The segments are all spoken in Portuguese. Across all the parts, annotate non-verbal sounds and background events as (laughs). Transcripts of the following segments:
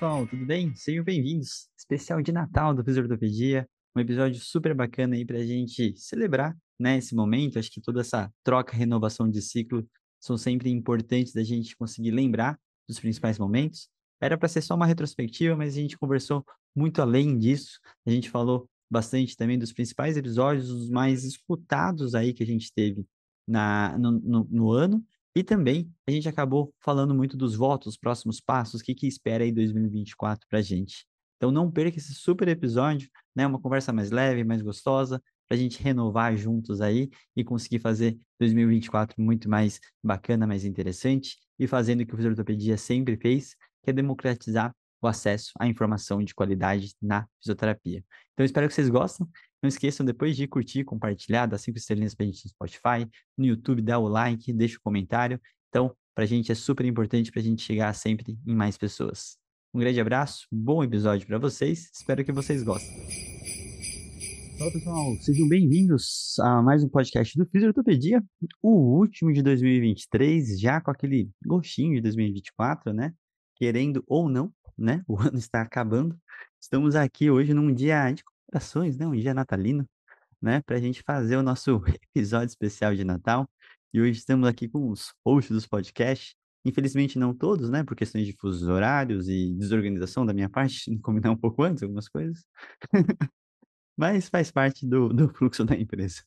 Pessoal, tudo bem? Sejam bem-vindos. Especial de Natal do Fisiortopedia. Um episódio super bacana aí pra gente celebrar né, esse momento. Acho que toda essa troca, renovação de ciclo são sempre importantes da gente conseguir lembrar dos principais momentos. Era para ser só uma retrospectiva, mas a gente conversou muito além disso. A gente falou bastante também dos principais episódios, os mais escutados aí que a gente teve na, no, no, no ano. E também a gente acabou falando muito dos votos, próximos passos, o que, que espera aí 2024 para a gente. Então não perca esse super episódio, né? Uma conversa mais leve, mais gostosa, para a gente renovar juntos aí e conseguir fazer 2024 muito mais bacana, mais interessante e fazendo o que o Fisioterapia sempre fez, que é democratizar o acesso à informação de qualidade na fisioterapia. Então, espero que vocês gostem. Não esqueçam depois de curtir, compartilhar, dar cinco estrelinhas a gente no Spotify, no YouTube, dá o like, deixa o comentário. Então, para a gente é super importante para a gente chegar sempre em mais pessoas. Um grande abraço, bom episódio para vocês, espero que vocês gostem. Fala pessoal, sejam bem-vindos a mais um podcast do Fisiortopedia, o último de 2023, já com aquele gostinho de 2024, né? Querendo ou não, né? (laughs) O ano está acabando. Estamos aqui hoje num dia de comemorações, né? Um dia natalino, né? Para a gente fazer o nosso (laughs) episódio especial de Natal. E hoje estamos aqui com os hosts dos podcasts. Infelizmente não todos, né? Por questões de fusos horários e desorganização da minha parte, (laughs) combinar um pouco antes algumas coisas. (laughs) mas faz parte do, do fluxo da empresa.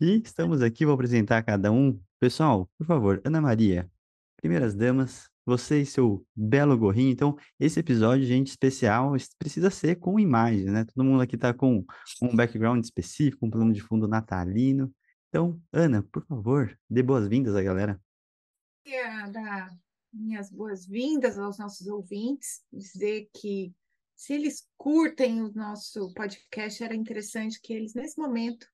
E estamos aqui, vou apresentar cada um. Pessoal, por favor, Ana Maria, primeiras damas, você e seu belo gorrinho. Então, esse episódio, gente, especial, precisa ser com imagens, né? Todo mundo aqui tá com um background específico, um plano de fundo natalino. Então, Ana, por favor, dê boas-vindas à galera. Dar minhas boas-vindas aos nossos ouvintes, dizer que se eles curtem o nosso podcast, era interessante que eles, nesse momento,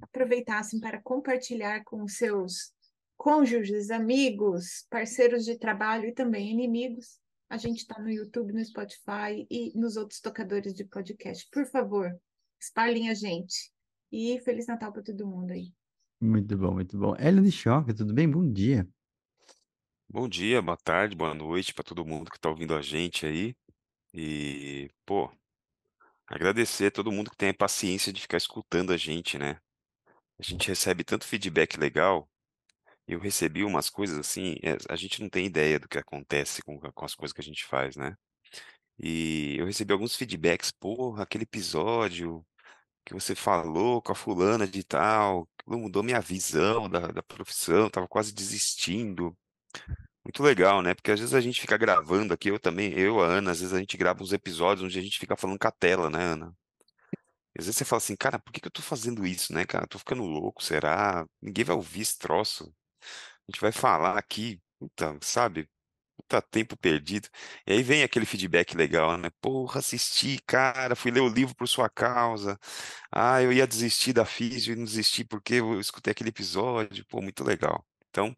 aproveitassem para compartilhar com seus cônjuges, amigos, parceiros de trabalho e também inimigos. A gente está no YouTube, no Spotify e nos outros tocadores de podcast. Por favor, espalhem a gente. E Feliz Natal para todo mundo aí. Muito bom, muito bom. Hélio de Choque, tudo bem? Bom dia. Bom dia, boa tarde, boa noite para todo mundo que está ouvindo a gente aí. E, pô, agradecer a todo mundo que tem a paciência de ficar escutando a gente, né? A gente recebe tanto feedback legal. Eu recebi umas coisas assim, é, a gente não tem ideia do que acontece com, com as coisas que a gente faz, né? E eu recebi alguns feedbacks, porra, aquele episódio que você falou com a fulana de tal, mudou minha visão da, da profissão, tava quase desistindo. Muito legal, né? Porque às vezes a gente fica gravando aqui, eu também, eu, a Ana, às vezes a gente grava uns episódios onde a gente fica falando com a tela, né, Ana? Às vezes você fala assim, cara, por que que eu tô fazendo isso, né, cara? Tô ficando louco, será? Ninguém vai ouvir esse troço. A gente vai falar aqui, puta, sabe? Puta tempo perdido. E aí vem aquele feedback legal, né? Porra, assisti, cara, fui ler o livro por sua causa. Ah, eu ia desistir da física e não desisti porque eu escutei aquele episódio. Pô, muito legal. Então,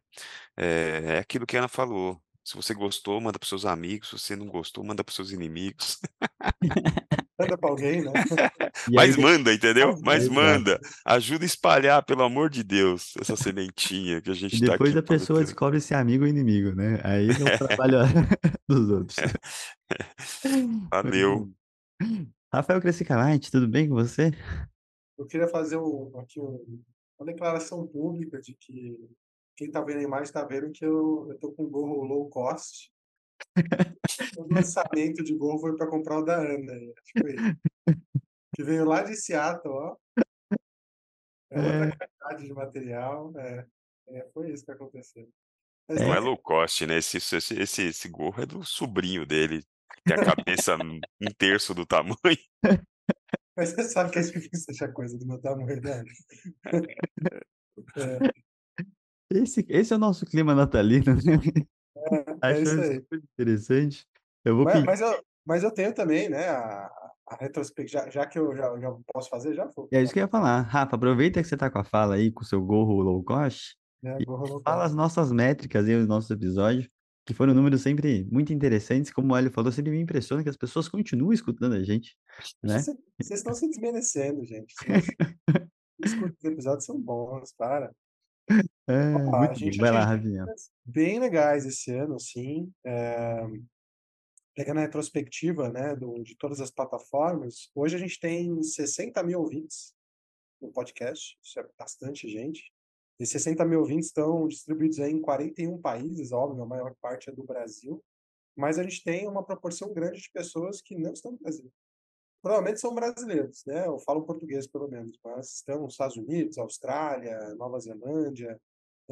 é, é aquilo que a Ana falou. Se você gostou, manda para seus amigos. Se você não gostou, manda para seus inimigos. (laughs) Manda para alguém, né? (laughs) Mas manda, entendeu? Mas manda. Ajuda a espalhar, pelo amor de Deus, essa sementinha que a gente está aqui. Depois a pessoa descobre se é amigo ou inimigo, né? Aí é o trabalho (laughs) dos outros. (laughs) Valeu. Rafael Crescicalite, tudo bem com você? Eu queria fazer um, aqui um, uma declaração pública de que quem tá vendo a imagem tá vendo que eu, eu tô com gorro low cost. O lançamento de gorro foi para comprar o da Ana. Que veio lá de Seattle, ó. É outra é. qualidade de material. É, é, foi isso que aconteceu. Mas, Não é low cost, né? Esse, esse, esse, esse gorro é do sobrinho dele. Tem a cabeça (laughs) um terço do tamanho. Mas você sabe que é difícil achar coisa do meu tamanho, né? (laughs) É. Esse, esse é o nosso clima natalino, né? É, é Acho super interessante. Eu vou Mas, pedir. mas eu, mas eu tenho também, né, a, a retrospectiva, já, já que eu já, já posso fazer, já vou. É isso que eu ia falar. Rafa, aproveita que você tá com a fala aí, com o seu gorro low cost, colocar. fala as nossas métricas e os nossos episódios, que foram números sempre muito interessantes. Como o Hélio falou, sempre me impressiona que as pessoas continuam escutando a gente, né? Vocês estão se desmerecendo, gente. (laughs) Os episódios são bons, para. É, Ó, a muito bom. Vai lá, Rafinha. bem legais esse ano, assim. é, Pegando a retrospectiva, né, do- de todas as plataformas, hoje a gente tem 60 mil ouvintes no podcast, isso é bastante gente. E 60 mil ouvintes estão distribuídos em 41 países, óbvio, a maior parte é do Brasil, mas a gente tem uma proporção grande de pessoas que não estão no Brasil. Provavelmente são brasileiros, né? Ou falam português, pelo menos, mas estão nos Estados Unidos, Austrália, Nova Zelândia,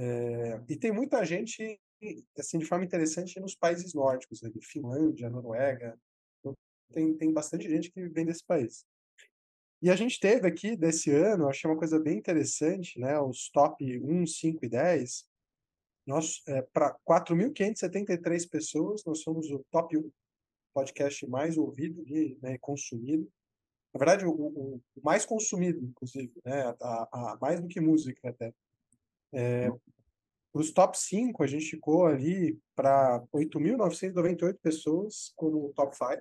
é, e tem muita gente, assim, de forma interessante, nos países nórdicos, né, de Finlândia, Noruega. Então, tem, tem bastante gente que vem desse país. E a gente teve aqui, desse ano, achei uma coisa bem interessante, né? Os top 1, 5 e 10. Nós, é, para 4.573 pessoas, nós somos o top 1 podcast mais ouvido e né, consumido. Na verdade, o, o, o mais consumido, inclusive, né? A, a, mais do que música até. Para os top 5, a gente ficou ali para 8.998 pessoas como top 5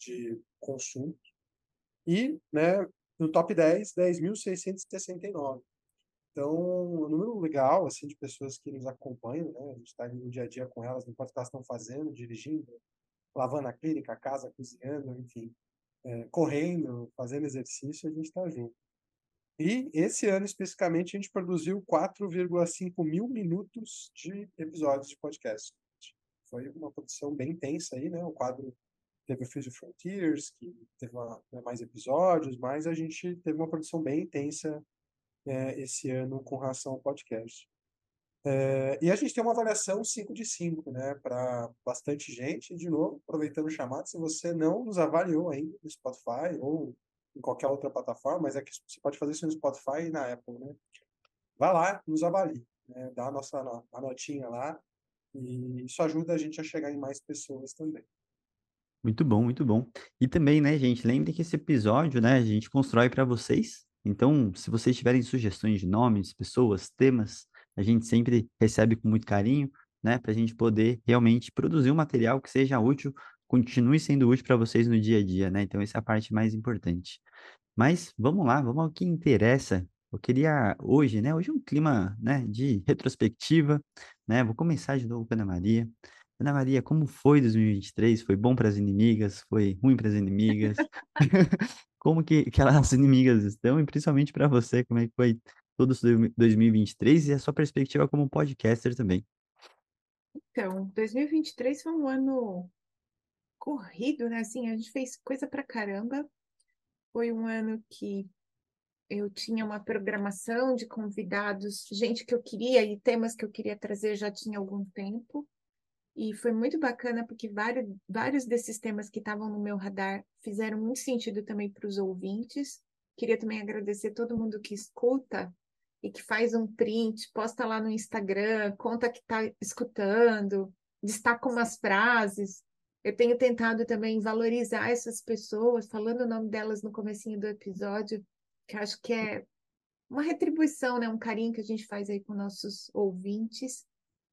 de consumo. E né, no top 10, 10.669. Então, um número legal assim, de pessoas que nos acompanham. Né? A gente está no dia a dia com elas, não importa o que elas estão fazendo, dirigindo, lavando a clínica, a casa, cozinhando, enfim, é, correndo, fazendo exercício, a gente está junto. E esse ano, especificamente, a gente produziu 4,5 mil minutos de episódios de podcast. Foi uma produção bem intensa aí, né? O quadro teve o Future Frontiers, que teve uma, né, mais episódios, mas a gente teve uma produção bem intensa é, esse ano com relação ao podcast. É, e a gente tem uma avaliação 5 de 5, né? Para bastante gente. E, de novo, aproveitando o chamado, se você não nos avaliou ainda no Spotify ou em qualquer outra plataforma, mas é que você pode fazer isso no Spotify e na Apple, né? Vai lá, nos avalie, né? dá a nossa a notinha lá, e isso ajuda a gente a chegar em mais pessoas também. Muito bom, muito bom. E também, né, gente, lembre que esse episódio, né, a gente constrói para vocês. Então, se vocês tiverem sugestões de nomes, pessoas, temas, a gente sempre recebe com muito carinho, né, para a gente poder realmente produzir um material que seja útil, continue sendo útil para vocês no dia a dia, né? Então, essa é a parte mais importante. Mas vamos lá, vamos ao que interessa. Eu queria hoje, né? Hoje é um clima, né, de retrospectiva, né? Vou começar de novo com a Ana Maria. Ana Maria, como foi 2023? Foi bom para as inimigas? Foi ruim para as inimigas? (laughs) como que, que as (laughs) inimigas estão? E principalmente para você, como é que foi todo esse 2023 e a sua perspectiva como podcaster também? Então, 2023 foi um ano corrido, né? Assim, a gente fez coisa pra caramba. Foi um ano que eu tinha uma programação de convidados, gente que eu queria e temas que eu queria trazer já tinha algum tempo. E foi muito bacana porque vários, vários desses temas que estavam no meu radar fizeram muito sentido também para os ouvintes. Queria também agradecer todo mundo que escuta e que faz um print, posta lá no Instagram, conta que está escutando, destaca umas frases. Eu tenho tentado também valorizar essas pessoas, falando o nome delas no comecinho do episódio, que acho que é uma retribuição, né? um carinho que a gente faz aí com nossos ouvintes.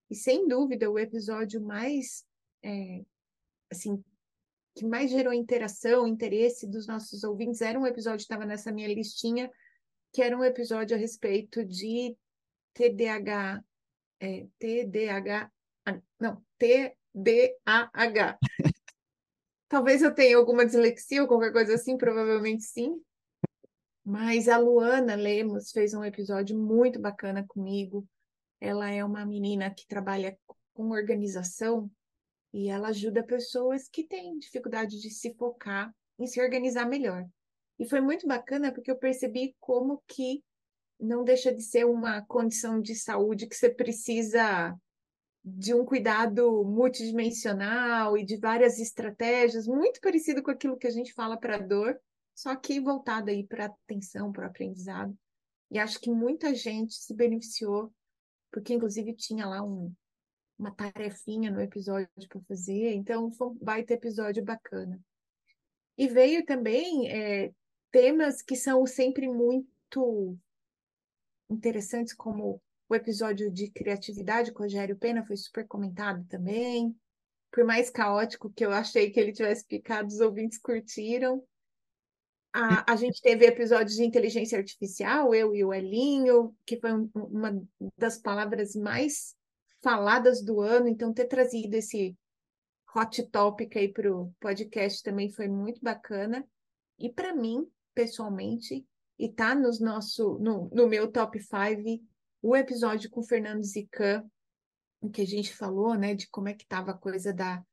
E sem dúvida, o episódio mais, é, assim, que mais gerou interação, interesse dos nossos ouvintes era um episódio que estava nessa minha listinha, que era um episódio a respeito de TDAH, é, TDAH, não, TDAH. Talvez eu tenha alguma dislexia ou qualquer coisa assim, provavelmente sim. Mas a Luana Lemos fez um episódio muito bacana comigo. Ela é uma menina que trabalha com organização e ela ajuda pessoas que têm dificuldade de se focar em se organizar melhor. E foi muito bacana porque eu percebi como que não deixa de ser uma condição de saúde que você precisa de um cuidado multidimensional e de várias estratégias, muito parecido com aquilo que a gente fala para dor, só que voltado aí para atenção, para o aprendizado. E acho que muita gente se beneficiou porque inclusive tinha lá um, uma tarefinha no episódio para fazer, então foi um baita episódio bacana. E veio também é, temas que são sempre muito interessantes, como o episódio de criatividade com o Rogério Pena foi super comentado também. Por mais caótico que eu achei que ele tivesse picado, os ouvintes curtiram. A, a gente teve episódios de inteligência artificial, eu e o Elinho, que foi um, uma das palavras mais faladas do ano, então ter trazido esse hot topic aí para o podcast também foi muito bacana. E para mim, pessoalmente, e tá nos nosso, no, no meu top 5, o episódio com o Fernando Zican, que a gente falou, né, de como é que estava a coisa da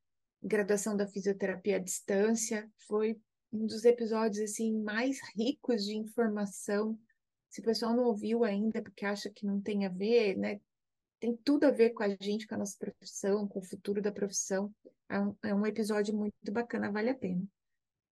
graduação da fisioterapia à distância, foi um dos episódios assim mais ricos de informação. Se o pessoal não ouviu ainda porque acha que não tem a ver, né, tem tudo a ver com a gente, com a nossa profissão, com o futuro da profissão. É um, é um episódio muito bacana, vale a pena.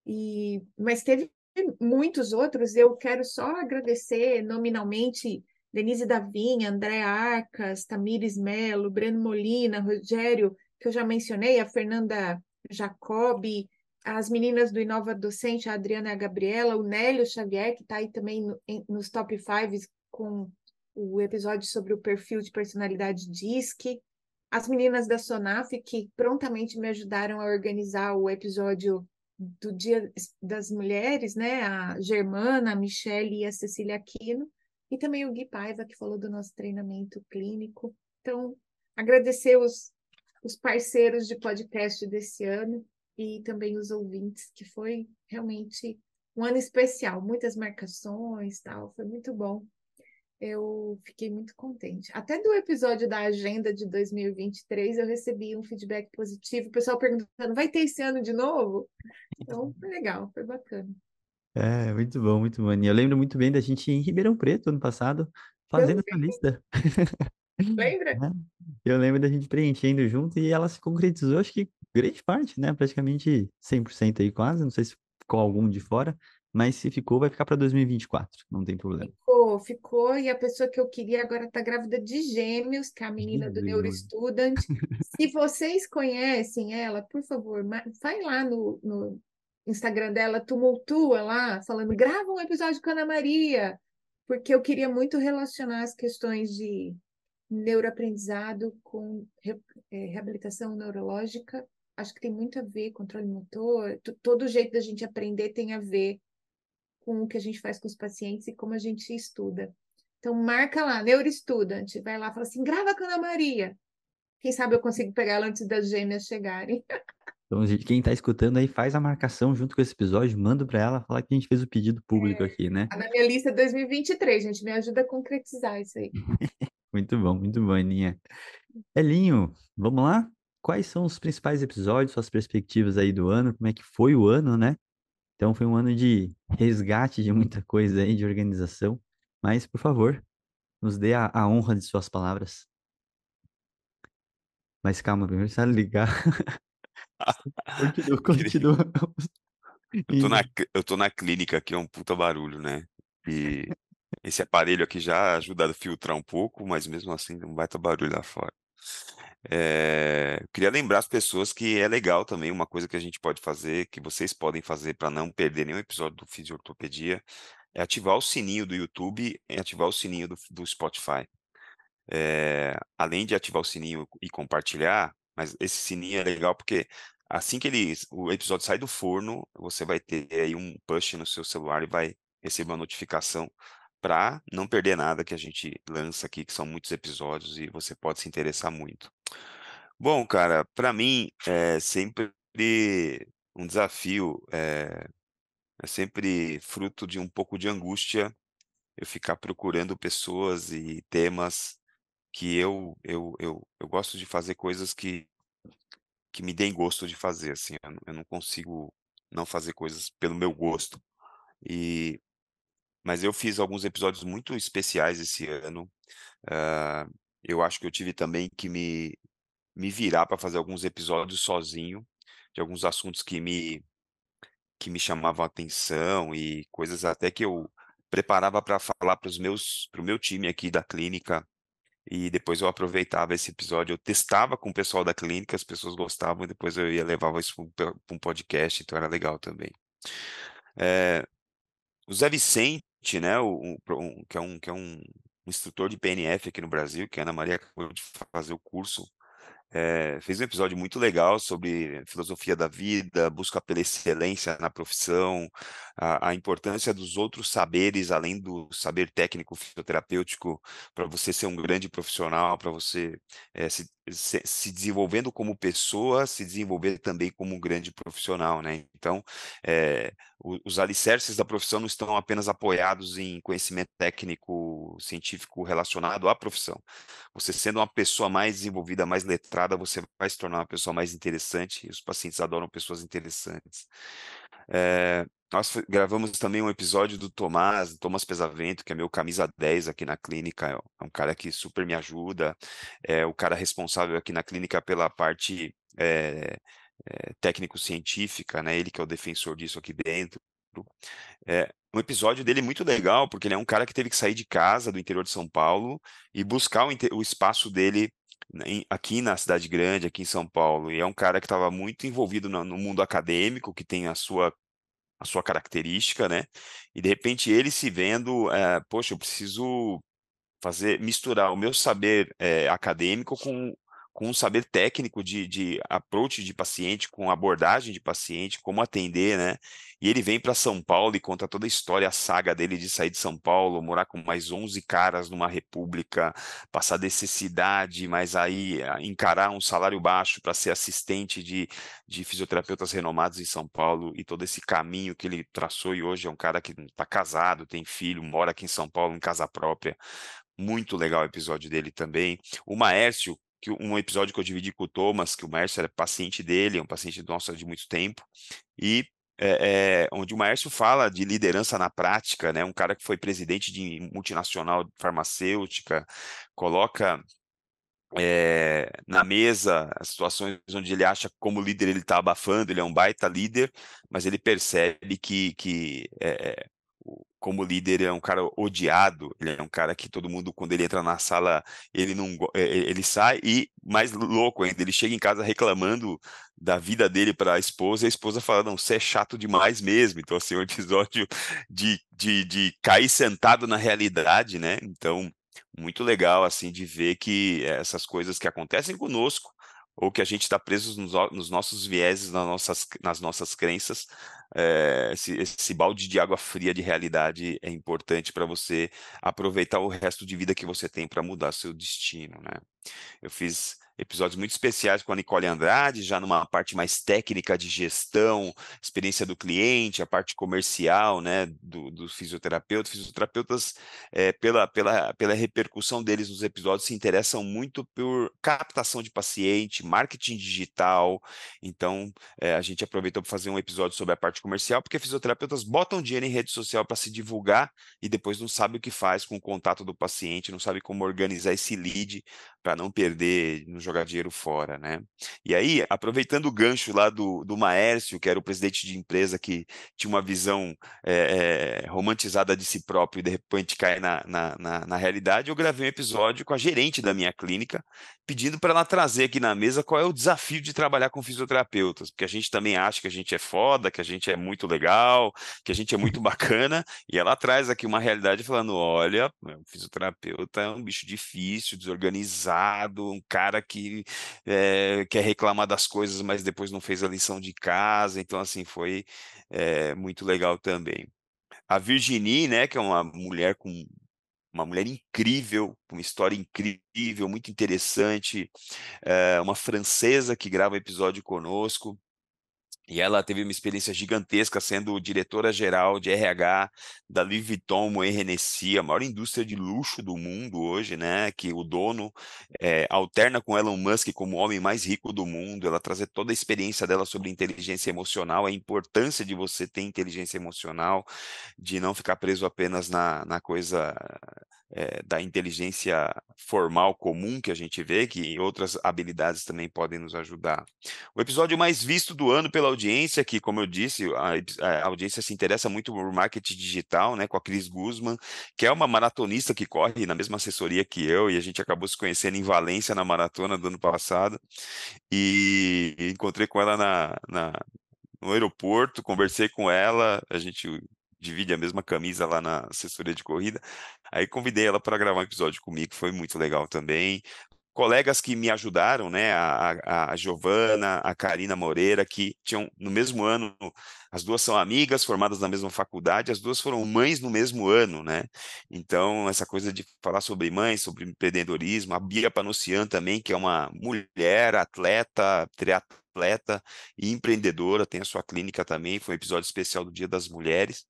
E, mas teve muitos outros, eu quero só agradecer nominalmente Denise Davinha, André Arcas, Tamires Melo, Breno Molina, Rogério, que eu já mencionei, a Fernanda Jacobi, as meninas do Inova Docente, a Adriana e a Gabriela, o Nélio Xavier, que está aí também no, em, nos top 5 com o episódio sobre o perfil de personalidade DISC, as meninas da Sonaf, que prontamente me ajudaram a organizar o episódio do Dia das Mulheres, né? A Germana, a Michelle e a Cecília Aquino e também o Gui Paiva, que falou do nosso treinamento clínico. Então, agradecer os, os parceiros de podcast desse ano e também os ouvintes, que foi realmente um ano especial, muitas marcações, tal, foi muito bom. Eu fiquei muito contente. Até do episódio da agenda de 2023 eu recebi um feedback positivo, o pessoal perguntando: vai ter esse ano de novo? Então, foi legal, foi bacana. É, muito bom, muito bom. E eu lembro muito bem da gente em Ribeirão Preto, ano passado, fazendo essa lista. (laughs) Lembra? Né? Eu lembro da gente preenchendo junto e ela se concretizou, acho que grande parte, né? Praticamente 100% aí quase, não sei se ficou algum de fora, mas se ficou, vai ficar para 2024, não tem problema. Ficou, ficou, e a pessoa que eu queria agora está grávida de gêmeos, que é a menina do Neurostudent. se vocês conhecem ela, por favor, vai lá no, no Instagram dela tumultua lá, falando, grava um episódio com a Ana Maria, porque eu queria muito relacionar as questões de neuroaprendizado com re, é, reabilitação neurológica. Acho que tem muito a ver, controle motor, todo jeito da gente aprender tem a ver com o que a gente faz com os pacientes e como a gente estuda. Então, marca lá, Neurostudent, vai lá, fala assim, grava com a Ana Maria. Quem sabe eu consigo pegar ela antes das gêmeas chegarem. (laughs) Então, quem está escutando aí, faz a marcação junto com esse episódio, manda para ela falar que a gente fez o pedido público é, aqui, né? Tá na minha lista 2023, gente, me ajuda a concretizar isso aí. (laughs) muito bom, muito bom, Aninha. Elinho, vamos lá? Quais são os principais episódios, suas perspectivas aí do ano? Como é que foi o ano, né? Então, foi um ano de resgate de muita coisa aí, de organização. Mas, por favor, nos dê a, a honra de suas palavras. Mas calma, primeiro precisa ligar. (laughs) Continua, (laughs) continua. Eu tô, na, eu tô na clínica aqui, é um puta barulho, né? E esse aparelho aqui já ajuda a filtrar um pouco, mas mesmo assim não vai ter barulho lá fora. É, queria lembrar as pessoas que é legal também uma coisa que a gente pode fazer, que vocês podem fazer para não perder nenhum episódio do Fisiortopedia, é ativar o sininho do YouTube e ativar o sininho do, do Spotify. É, além de ativar o sininho e compartilhar, mas esse sininho é legal porque assim que ele, o episódio sai do forno, você vai ter aí um push no seu celular e vai receber uma notificação para não perder nada que a gente lança aqui, que são muitos episódios e você pode se interessar muito. Bom, cara, para mim é sempre um desafio, é, é sempre fruto de um pouco de angústia eu ficar procurando pessoas e temas que eu, eu, eu, eu gosto de fazer coisas que, que me deem gosto de fazer, assim, eu não, eu não consigo não fazer coisas pelo meu gosto. E, mas eu fiz alguns episódios muito especiais esse ano. Uh, eu acho que eu tive também que me, me virar para fazer alguns episódios sozinho, de alguns assuntos que me, que me chamavam atenção e coisas até que eu preparava para falar para os meus para o meu time aqui da clínica e depois eu aproveitava esse episódio, eu testava com o pessoal da clínica, as pessoas gostavam, e depois eu ia levava isso para um podcast, então era legal também. É, o Zé Vicente, né, o, um, que é, um, que é um instrutor de PNF aqui no Brasil, que a Ana Maria acabou de fazer o curso é, fez um episódio muito legal sobre filosofia da vida, busca pela excelência na profissão, a, a importância dos outros saberes, além do saber técnico fisioterapêutico, para você ser um grande profissional, para você é, se, se, se, desenvolvendo como pessoa, se desenvolver também como um grande profissional, né? Então, é, os alicerces da profissão não estão apenas apoiados em conhecimento técnico científico relacionado à profissão. Você sendo uma pessoa mais desenvolvida, mais letrada, você vai se tornar uma pessoa mais interessante, e os pacientes adoram pessoas interessantes. É, nós gravamos também um episódio do Tomás, Tomás Pesavento, que é meu camisa 10 aqui na clínica, é um cara que super me ajuda, é o cara responsável aqui na clínica pela parte é, é, técnico-científica, né? Ele que é o defensor disso aqui dentro. É, um episódio dele muito legal, porque ele é um cara que teve que sair de casa do interior de São Paulo e buscar o, o espaço dele aqui na cidade grande, aqui em São Paulo. E é um cara que estava muito envolvido no, mundo acadêmico, que tem a sua a sua característica, né? E de repente ele se vendo, é, poxa, eu preciso fazer misturar o meu saber é, acadêmico com com um saber técnico de, de approach de paciente, com abordagem de paciente, como atender, né? E ele vem para São Paulo e conta toda a história, a saga dele de sair de São Paulo, morar com mais 11 caras numa república, passar necessidade, mas aí ah, encarar um salário baixo para ser assistente de, de fisioterapeutas renomados em São Paulo e todo esse caminho que ele traçou e hoje é um cara que está casado, tem filho, mora aqui em São Paulo em casa própria. Muito legal o episódio dele também. O Maércio, que um episódio que eu dividi com o Thomas, que o Márcio era paciente dele, é um paciente nosso de muito tempo, e é, é, onde o Márcio fala de liderança na prática, né? Um cara que foi presidente de multinacional farmacêutica, coloca é, na mesa as situações onde ele acha que como líder ele está abafando, ele é um baita líder, mas ele percebe que, que é, como líder, é um cara odiado, ele é um cara que todo mundo, quando ele entra na sala, ele não é, é, ele sai e, mais louco ainda, ele chega em casa reclamando da vida dele para a esposa, e a esposa fala, não, você é chato demais mesmo, então assim, é um (laughs) episódio de, de, de cair sentado na realidade, né, então, muito legal, assim, de ver que essas coisas que acontecem conosco, ou que a gente está preso nos, nos, nossos vieses, nas nossas, nas nossas crenças, é, esse, esse, balde de água fria de realidade é importante para você aproveitar o resto de vida que você tem para mudar seu destino, né? Eu fiz episódios muito especiais com a Nicole Andrade, já numa parte mais técnica de gestão, experiência do cliente, a parte comercial, né, do, do fisioterapeuta. Fisioterapeutas, é, pela, pela, pela repercussão deles nos episódios, se interessam muito por captação de paciente, marketing digital. Então, é, a gente aproveitou para fazer um episódio sobre a parte comercial, porque fisioterapeutas botam dinheiro em rede social para se divulgar e depois não sabe o que faz com o contato do paciente, não sabe como organizar esse lead para não perder, não jogar dinheiro fora, né? E aí, aproveitando o gancho lá do, do Maércio, que era o presidente de empresa que tinha uma visão é, é, romantizada de si próprio e de repente cai na, na, na, na realidade, eu gravei um episódio com a gerente da minha clínica, pedindo para ela trazer aqui na mesa qual é o desafio de trabalhar com fisioterapeutas, porque a gente também acha que a gente é foda, que a gente é muito legal, que a gente é muito (laughs) bacana, e ela traz aqui uma realidade falando: olha, o fisioterapeuta é um bicho difícil, desorganizado, um cara que é, quer reclamar das coisas, mas depois não fez a lição de casa, então, assim, foi é, muito legal também. A Virginie, né, que é uma mulher com uma mulher incrível, uma história incrível, muito interessante, é, uma francesa que grava episódio conosco. E ela teve uma experiência gigantesca sendo diretora-geral de RH da Louis Vuitton Moët Hennessy, a maior indústria de luxo do mundo hoje, né? Que o dono é, alterna com Elon Musk como o homem mais rico do mundo. Ela trazer toda a experiência dela sobre inteligência emocional, a importância de você ter inteligência emocional, de não ficar preso apenas na, na coisa é, da inteligência formal comum que a gente vê, que outras habilidades também podem nos ajudar. O episódio mais visto do ano pela audiência, que, como eu disse, a, a audiência se interessa muito por marketing digital, né, com a Cris Guzman, que é uma maratonista que corre na mesma assessoria que eu, e a gente acabou se conhecendo em Valência na maratona do ano passado, e encontrei com ela na, na no aeroporto, conversei com ela, a gente divide a mesma camisa lá na assessoria de corrida. Aí convidei ela para gravar um episódio comigo, foi muito legal também. Colegas que me ajudaram, né? A, a, a Giovana, a Karina Moreira, que tinham no mesmo ano, as duas são amigas, formadas na mesma faculdade, as duas foram mães no mesmo ano, né? Então, essa coisa de falar sobre mães, sobre empreendedorismo, a Bia Panossian também, que é uma mulher, atleta, triatleta e empreendedora, tem a sua clínica também, foi um episódio especial do Dia das Mulheres.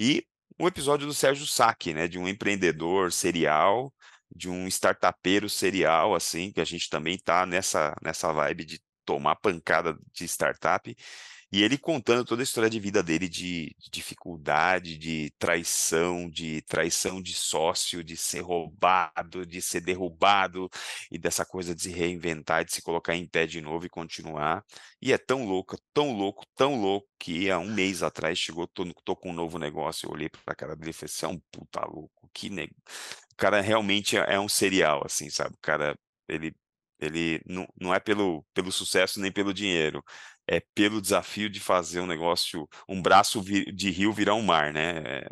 E um episódio do Sérgio Sacchi, né, de um empreendedor serial, de um startupeiro serial, assim, que a gente também está nessa, nessa vibe de tomar pancada de startup, e ele contando toda a história de vida dele, de, de, dificuldade, de traição, de traição de sócio, de ser roubado, de ser derrubado, e dessa coisa de se reinventar, de se colocar em pé de novo e continuar. E é tão louco, tão louco, tão louco, que há um mês atrás chegou, tô, tô com um novo negócio, eu olhei pra cara dele e falei, você é um puta louco, que negócio. O cara realmente é, é um serial, assim, sabe? O cara, ele ele não, não é pelo, pelo sucesso nem pelo dinheiro, é pelo desafio de fazer um negócio, um braço de rio virar um mar, né?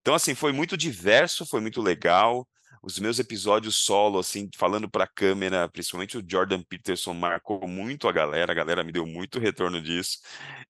Então, assim, foi muito diverso, foi muito legal. Os meus episódios solo, assim, falando para a câmera, principalmente o Jordan Peterson marcou muito a galera, a galera me deu muito retorno disso.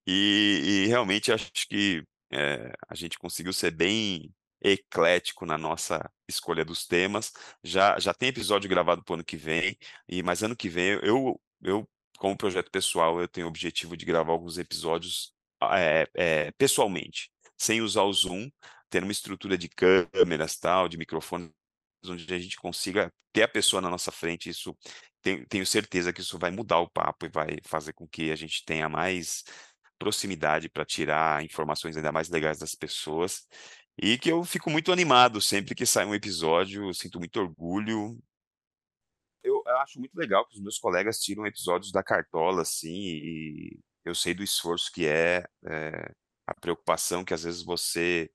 E, e realmente acho que é, a gente conseguiu ser bem eclético na nossa escolha dos temas. Já, já tem episódio gravado para o ano que vem, e mas ano que vem eu, eu como projeto pessoal, eu tenho o objetivo de gravar alguns episódios é, é, pessoalmente, sem usar o Zoom, ter uma estrutura de câmeras, tal, de microfones, onde a gente consiga ter a pessoa na nossa frente. Isso tenho certeza que isso vai mudar o papo e vai fazer com que a gente tenha mais proximidade para tirar informações ainda mais legais das pessoas. E que eu fico muito animado sempre que sai um episódio, sinto muito orgulho. Eu, acho muito legal que os meus colegas tiram episódios da cartola, assim, e eu sei do esforço que é, é a preocupação que às vezes você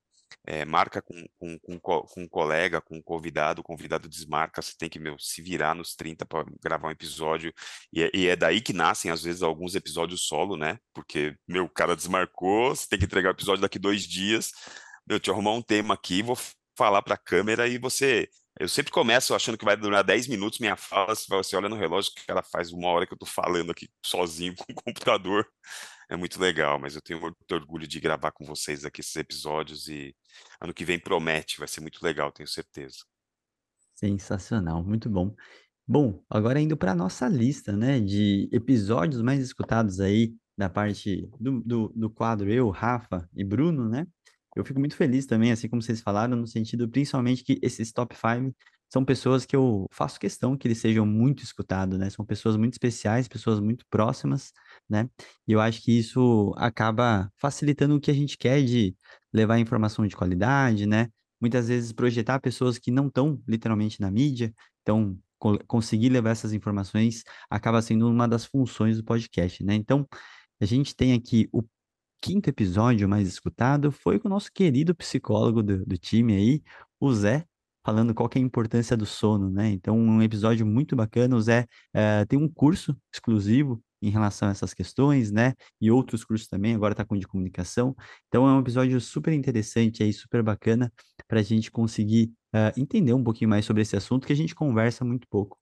é, marca com, com, com, com, um colega, com um convidado, o convidado desmarca, você tem que meu, se virar nos 30 para gravar um episódio, e é, e é, daí que nascem, às vezes, alguns episódios solo, né? Porque, meu, o cara desmarcou, você tem que entregar o episódio daqui dois dias, eu te arrumar um tema aqui, vou falar para a câmera e você. Eu sempre começo achando que vai durar 10 minutos minha fala, você olha no relógio que ela faz uma hora que eu estou falando aqui sozinho (laughs) com o computador. É muito legal, mas eu tenho muito orgulho de gravar com vocês aqui esses episódios e ano que vem promete, vai ser muito legal, tenho certeza. Sensacional, muito bom. Bom, agora indo para a nossa lista, né, de episódios mais escutados aí da parte do, do, do quadro eu, Rafa e Bruno, né? Eu fico muito feliz também, assim como vocês falaram, no sentido principalmente que esses top 5 são pessoas que eu faço questão que eles sejam muito escutados, né? São pessoas muito especiais, pessoas muito próximas, né? E eu acho que isso acaba facilitando o que a gente quer de levar informação de qualidade, né? Muitas vezes projetar pessoas que não estão literalmente na mídia, então co conseguir levar essas informações acaba sendo uma das funções do podcast, né? Então, a gente tem aqui o quinto episódio mais escutado foi com o nosso querido psicólogo do, do time aí, o Zé, falando qual é a importância do sono, né? Então, um episódio muito bacana. O Zé uh, tem um curso exclusivo em relação a essas questões, né? E outros cursos também, agora está com de comunicação. Então, é um episódio super interessante aí, super bacana, para a gente conseguir uh, entender um pouquinho mais sobre esse assunto que a gente conversa muito pouco.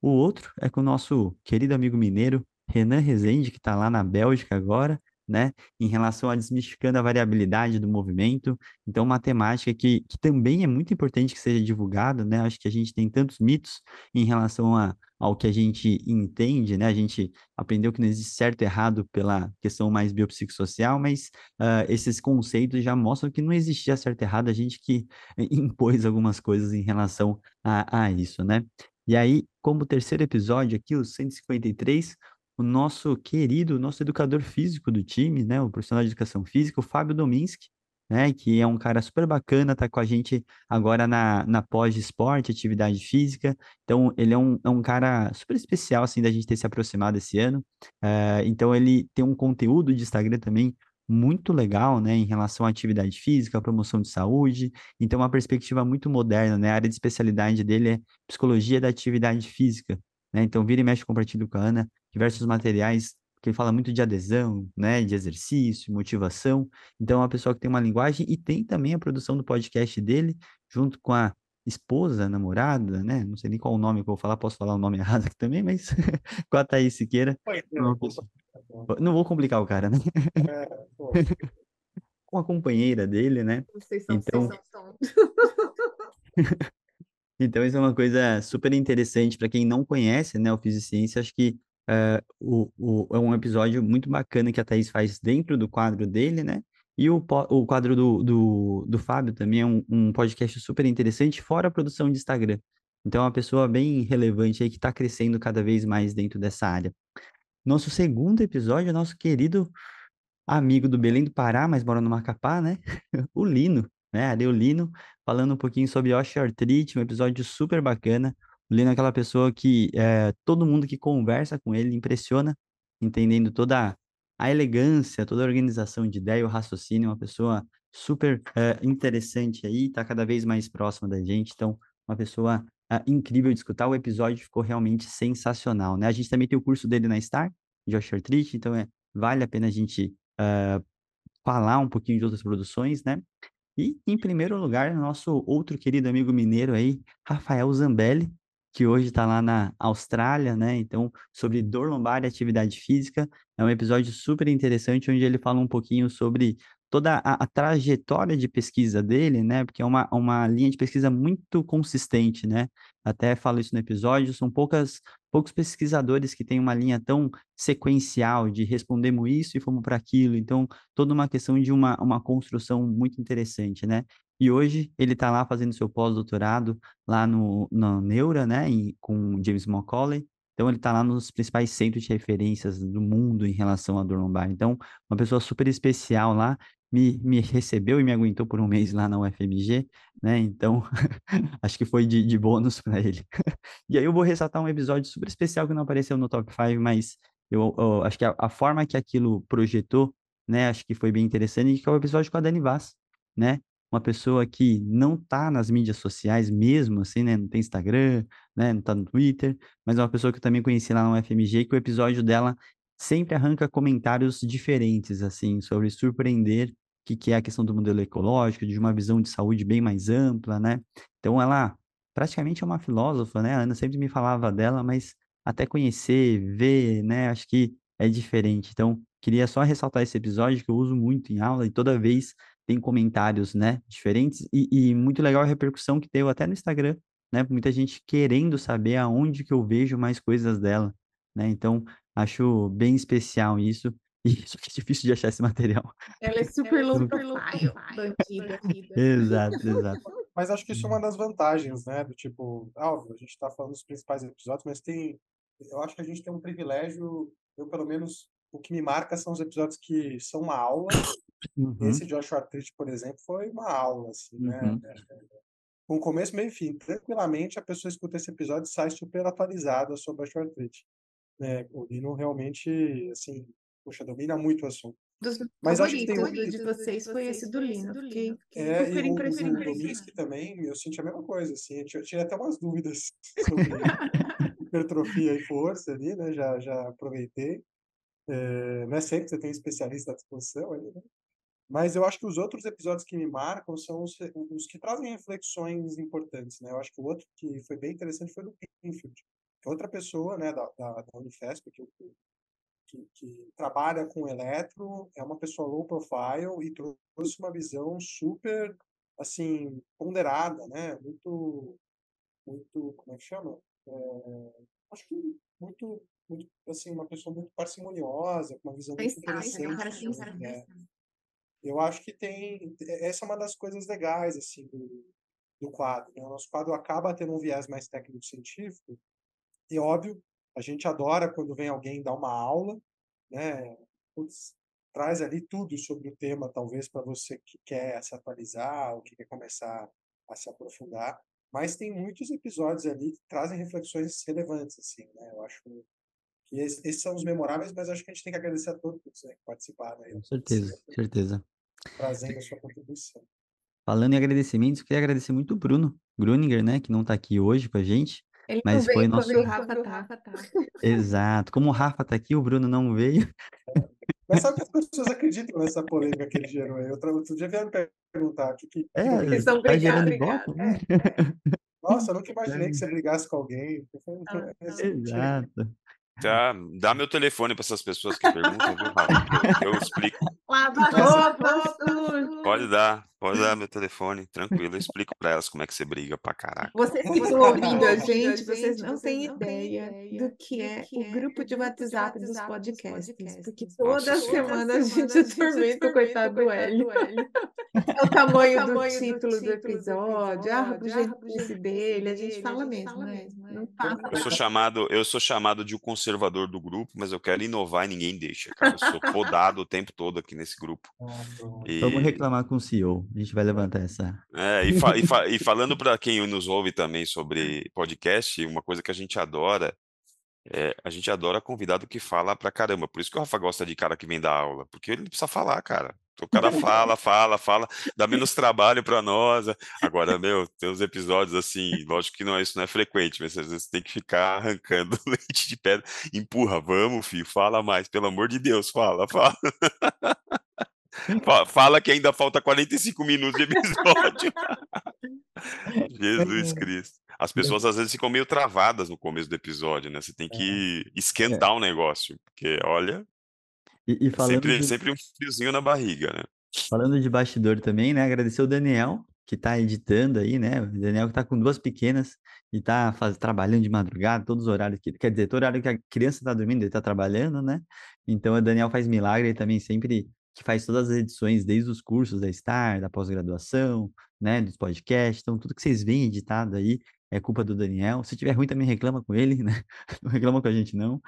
O outro é com o nosso querido amigo mineiro, Renan Rezende, que está lá na Bélgica agora, né, em relação a desmistificando a variabilidade do movimento. Então, matemática que, que também é muito importante que seja divulgada, né? Acho que a gente tem tantos mitos em relação a, ao que a gente entende, né? A gente aprendeu que não existe certo e errado pela questão mais biopsicossocial, mas uh, esses conceitos já mostram que não existia certo e errado, a gente que (laughs) impôs algumas coisas em relação a, a isso, né? E aí, como terceiro episódio aqui, o 153, o nosso querido, nosso educador físico do time, né, o profissional de educação física, o Fábio Dominski, né? Que é um cara super bacana, tá com a gente agora na, na pós de esporte, atividade física. Então, ele é um, é um cara super especial, assim, da gente ter se aproximado esse ano. Eh, então, ele tem um conteúdo de Instagram também muito legal, né, em relação à atividade física, à promoção de saúde. Então, uma perspectiva muito moderna, né? A área de especialidade dele é psicologia da atividade física, né? Então, vira e mexe, compartilho com a Ana diversos materiais que ele fala muito de adesão, né, de exercício, motivação. Então, é uma pessoa que tem uma linguagem e tem também a produção do podcast dele, junto com a esposa, namorada, né? Não sei nem qual o nome que eu vou falar, posso falar o nome (laughs) errado aqui também, mas (laughs) com a Thaís Siqueira. Uma pessoa... Não vou complicar o cara, né? É. (laughs) Com a companheira dele, né? Vocês são, Então- vocês são Então, isso é uma coisa super interessante para quem não conhece, né, o Fisiciência. Acho que eh, o, o, é um episódio muito bacana que a Thaís faz dentro do quadro dele, né? E o, o quadro do, do, do Fábio também é um, um podcast super interessante, fora a produção de Instagram. Então, é uma pessoa bem relevante aí que está crescendo cada vez mais dentro dessa área. Nosso segundo episódio é nosso querido amigo do Belém do Pará, mas mora no Macapá, né? (laughs) O Lino, né? Adeolino, falando um pouquinho sobre osteoartrite, um episódio super bacana. Lino é aquela pessoa que eh, todo mundo que conversa com ele impressiona, entendendo toda a elegância, toda a organização de ideia, o raciocínio, uma pessoa super eh, interessante aí, tá cada vez mais próxima da gente, então, uma pessoa ah, incrível de escutar. O episódio ficou realmente sensacional, né? A gente também tem o curso dele na Star, de osteoartrite, então é, vale a pena a gente ah, falar um pouquinho de outras produções, né? E, em primeiro lugar, nosso outro querido amigo mineiro aí, Rafael Zambelli, que hoje está lá na Austrália, né? Então, sobre dor lombar e atividade física. É um episódio super interessante, onde ele fala um pouquinho sobre toda a, a trajetória de pesquisa dele, né? Porque é uma, uma linha de pesquisa muito consistente, né? Até falo isso no episódio, são poucas, poucos pesquisadores que têm uma linha tão sequencial de respondemos isso e fomos para aquilo. Então, toda uma questão de uma, uma construção muito interessante, né? E hoje ele está lá fazendo seu pós-doutorado lá no, no Neura, né, em- com James Macaulay. Então ele está lá nos principais centros de referências do mundo em relação à dor lombar. Então, uma pessoa super especial lá me, me recebeu e me aguentou por um mês lá na UFMG, né? Então, (laughs) acho que foi de, de bônus para ele. (laughs) E aí eu vou ressaltar um episódio super especial que não apareceu no top 5, mas eu, eu acho que a, a forma que aquilo projetou, né, acho que foi bem interessante, que é o episódio com a Dani Vaz, né? Uma pessoa que não tá nas mídias sociais mesmo, assim, né? Não tem Instagram, né? Não tá no Twitter, mas é uma pessoa que eu também conheci lá no FMG, que o episódio dela sempre arranca comentários diferentes, assim, sobre surpreender o que, que é a questão do modelo ecológico, de uma visão de saúde bem mais ampla, né? Então ela praticamente é uma filósofa, né? A Ana sempre me falava dela, mas até conhecer, ver, né? Acho que é diferente. Então, queria só ressaltar esse episódio que eu uso muito em aula e toda vez tem comentários, né, diferentes e, e muito legal a repercussão que deu até no Instagram, né? Muita gente querendo saber aonde que eu vejo mais coisas dela, né? Então, acho bem especial isso. (laughs) E só que é difícil de achar esse material. Ela é (laughs) super low profile, bandida. (laughs) Exato, exato. Mas acho que isso é uma das vantagens, né? Do tipo, óbvio, a gente está falando dos principais episódios, mas tem. Eu acho que a gente tem um privilégio, eu pelo menos, o que me marca são os episódios que são uma aula. Uhum, Esse Joshua Artrite, por exemplo, foi uma aula, assim, né? Uhum. Com começo, meio e fim. Tranquilamente, a pessoa escuta esse episódio e sai super atualizada sobre a osteoartrite. Né? O Lino realmente, assim, poxa, domina muito o assunto. Dos Mas acho que tem um- de vocês foi esse do Lino. Fiquei É, super e o, o, Dominski também, eu senti a mesma coisa, assim, eu tirei até umas dúvidas (laughs) sobre (laughs) hipertrofia e força ali, né, já, já aproveitei. É, não é sempre que você tem especialista à disposição ali, né? Mas eu acho que os outros episódios que me marcam são os, os que trazem reflexões importantes, né? Eu acho que o outro que foi bem interessante foi do Pinfield, que é outra pessoa, né, da, da, da Unifesp, que, que, que trabalha com eletro, é uma pessoa low profile e trouxe uma visão super, assim, ponderada, né? Muito, muito, como é que chama? É, acho que muito, muito, assim, uma pessoa muito parcimoniosa, com uma visão muito interessante. né? Eu acho que tem, essa é uma das coisas legais, assim, do, do quadro, né? O nosso quadro acaba tendo um viés mais técnico-científico, e óbvio, a gente adora quando vem alguém dar uma aula, né? Putz, traz ali tudo sobre o tema, talvez para você que quer se atualizar ou que quer começar a se aprofundar. Mas tem muitos episódios ali que trazem reflexões relevantes, assim, né? Eu acho que esses, são os memoráveis, mas acho que a gente tem que agradecer a todos né, que participaram. Aí, com certeza, com certeza. Trazendo a sua contribuição. Falando em agradecimentos, queria agradecer muito o Bruno Gruninger, né, que não está aqui hoje com a gente, Ele mas não foi nosso... o Rafa tá. (laughs) Exato. Como o Rafa está aqui, o Bruno não veio. Mas sabe que as pessoas acreditam nessa polêmica que ele gerou aí? Outro, outro dia vieram me perguntar o que, que, É, que eu Eles são tá gerando brigados, ibope, né? Nossa, eu nunca (laughs) imaginei que você brigasse com alguém. Ah, (laughs) Exato. Tá, dá meu telefone para essas pessoas que perguntam, viu, eu, explico. Pode dar, pode dar meu telefone, tranquilo. Eu explico para elas como é que você briga pra caraca. Vocês que estão ouvindo a gente, vocês não têm ideia do que é o grupo de WhatsApp dos podcasts, porque toda Nossa semana a gente atormenta o coitado do Hélio. (laughs) É o tamanho do título do episódio, a rubrica dele, a gente fala mesmo, né? Não passa Eu sou chamado, eu sou chamado de o conservador do grupo, mas eu quero inovar e ninguém deixa, cara. Eu sou podado o tempo todo aqui nesse grupo. E, Vamos reclamar com o CEO. A gente vai levantar essa. é, e, fa- e fa- e falando para quem nos ouve também sobre podcast, uma coisa que a gente adora é, a gente adora convidado que fala pra caramba. Por isso que o Rafa gosta de cara que vem dar aula, porque ele não precisa falar, cara. O cara (laughs) fala, fala, fala, dá menos trabalho pra nós. Agora, meu, tem uns episódios assim, lógico que não é isso não é frequente, mas às vezes tem que ficar arrancando (laughs) leite de pedra. Empurra, vamos, filho, fala mais, pelo amor de Deus, fala, fala. (laughs) Fa- Fala que ainda falta 45 minutos de episódio. Jesus Cristo. As pessoas às vezes ficam meio travadas no começo do episódio, né? Você tem que esquentar o negócio, porque olha, E, e falando, sempre, de, sempre um friozinho na barriga, né? falando de bastidor também, né? Agradecer o Daniel, que tá editando aí, né? O Daniel que tá com duas pequenas e tá faz, trabalhando de madrugada, todos os horários que. Quer dizer, todo horário que a criança tá dormindo, ele tá trabalhando, né? Então o Daniel faz milagre também sempre que faz todas as edições, desde os cursos da STAR, da pós-graduação, né? Dos podcasts. Então, tudo que vocês veem editado aí é culpa do Daniel. Se tiver ruim, também reclama com ele, né? (laughs) Não reclama com a gente, não.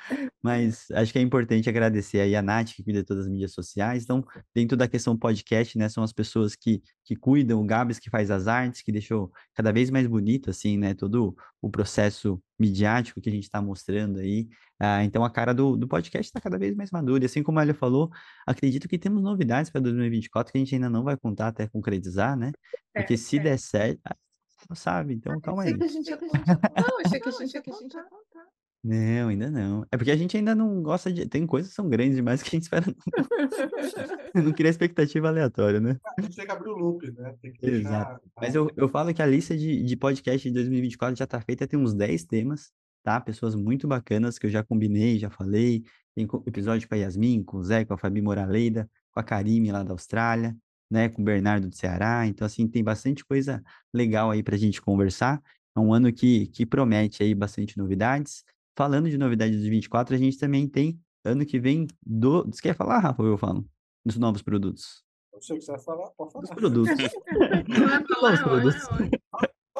Mas acho que é importante agradecer aí a Nath, que cuida de todas as mídias sociais. Então, dentro da questão podcast, né? São as pessoas que, que cuidam, o Gabs que faz as artes, que deixou cada vez mais bonito, assim, né? Todo o processo midiático que a gente está mostrando aí. Ah, então, a cara do, do podcast está cada vez mais madura. E assim como a Elia falou, acredito que temos novidades para 2024 que a gente ainda não vai contar até concretizar, né? Porque se der certo... Não sabe, então calma aí. Achei que a gente ia contar. Não, achei que a gente (laughs) ia contar. Não, ainda não. É porque a gente ainda não gosta de. Tem coisas que são grandes demais que a gente (laughs) espera. não, (laughs) não cria expectativa aleatória, né? A gente tem que abrir o loop, né? Tem que Exato. Mas eu, eu falo que a lista de, de podcast de 2024 já está feita, tem uns 10 temas, tá? Pessoas muito bacanas que eu já combinei, já falei. Tem episódio com a Yasmin, com o Zé, com a Fabi Moraleida, com a Karime lá da Austrália, né? Com o Bernardo do Ceará. Então, assim, tem bastante coisa legal aí pra gente conversar. É um ano que, que promete aí bastante novidades. Falando de novidades de 24, a gente também tem ano que vem do. Você quer falar, Rafa, ou eu falo? Dos novos produtos. Não sei o que você vai falar, pode Dos falar. produtos. (laughs) Não (laughs) é falar, Novos não, produtos.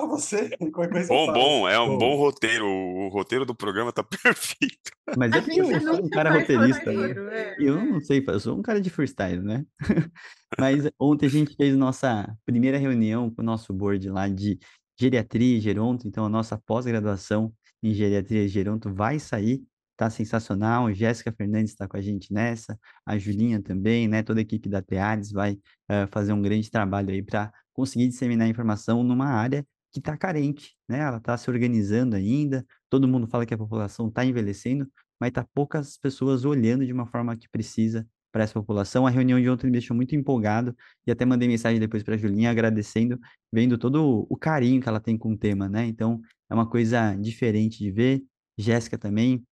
Você, (laughs) Bom, bom, é um Bom. bom roteiro. O roteiro do programa tá (laughs) perfeito. Mas é porque eu sou um cara roteirista, né? é. Eu não sei, eu sou um cara de freestyle, né? (laughs) Mas ontem a gente fez nossa primeira reunião com o nosso board lá de geriatria e geronto, então a nossa pós-graduação em geriatria e geronto vai sair, tá sensacional. Jéssica Fernandes está com a gente nessa, a Julinha também, né? Toda a equipe da Teares vai eh, fazer um grande trabalho aí para conseguir disseminar informação numa área que está carente, né? Ela está se organizando ainda, todo mundo fala que a população está envelhecendo, mas tá poucas pessoas olhando de uma forma que precisa para essa população. A reunião de ontem me deixou muito empolgado e até mandei mensagem depois para a Julinha agradecendo, vendo todo o- carinho que ela tem com o tema, né? Então, é uma coisa diferente de ver. Jéssica também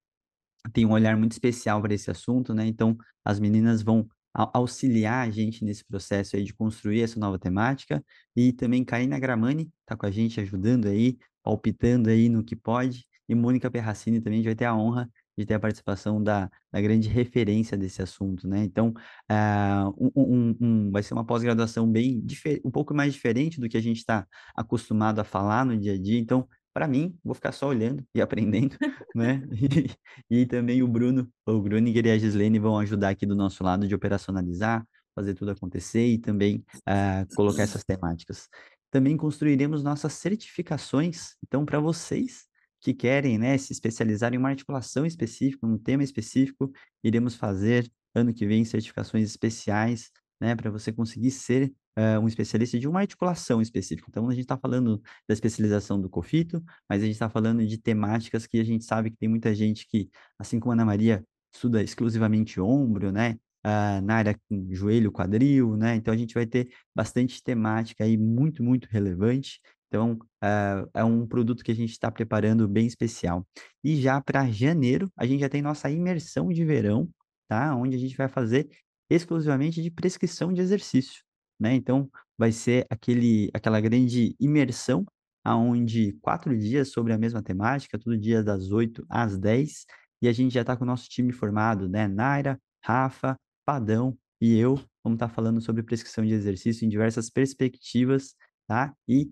tem um olhar muito especial para esse assunto, né? Então, as meninas vão auxiliar a gente nesse processo aí de construir essa nova temática. E também Karina Gramani está com a gente ajudando aí, palpitando aí no que pode. E Mônica Perracini também vai ter a honra de ter a participação da, da grande referência desse assunto, né? Então, ah, um, um- um- vai ser uma pós-graduação bem um pouco mais diferente do que a gente está acostumado a falar no dia a dia. Então, para mim, vou ficar só olhando e aprendendo, (laughs) né? (laughs) E, e também o Bruno, o Gruninger e a Gislene vão ajudar aqui do nosso lado de operacionalizar, fazer tudo acontecer e também uh, colocar essas temáticas. Também construiremos nossas certificações. Então, para vocês que querem né, se especializar em uma articulação específica, um tema específico, iremos fazer ano que vem certificações especiais né, para você conseguir ser uh, um especialista de uma articulação específica. Então, a gente está falando da especialização do COFITO, mas a gente está falando de temáticas que a gente sabe que tem muita gente que, assim como a Ana Maria, estuda exclusivamente ombro, né? Uh, na área com joelho, quadril, né? Então, a gente vai ter bastante temática aí muito, muito relevante. Então, uh, é um produto que a gente está preparando bem especial. E já para janeiro, a gente já tem nossa imersão de verão, tá? Onde a gente vai fazer exclusivamente de prescrição de exercício, né? Então, vai ser aquele, aquela grande imersão, aonde quatro dias sobre a mesma temática, todo dia das 8 às 10, e a gente já está com o nosso time formado, né? Naira, Rafa, Padão e eu vamos estar tá falando sobre prescrição de exercício em diversas perspectivas, tá? E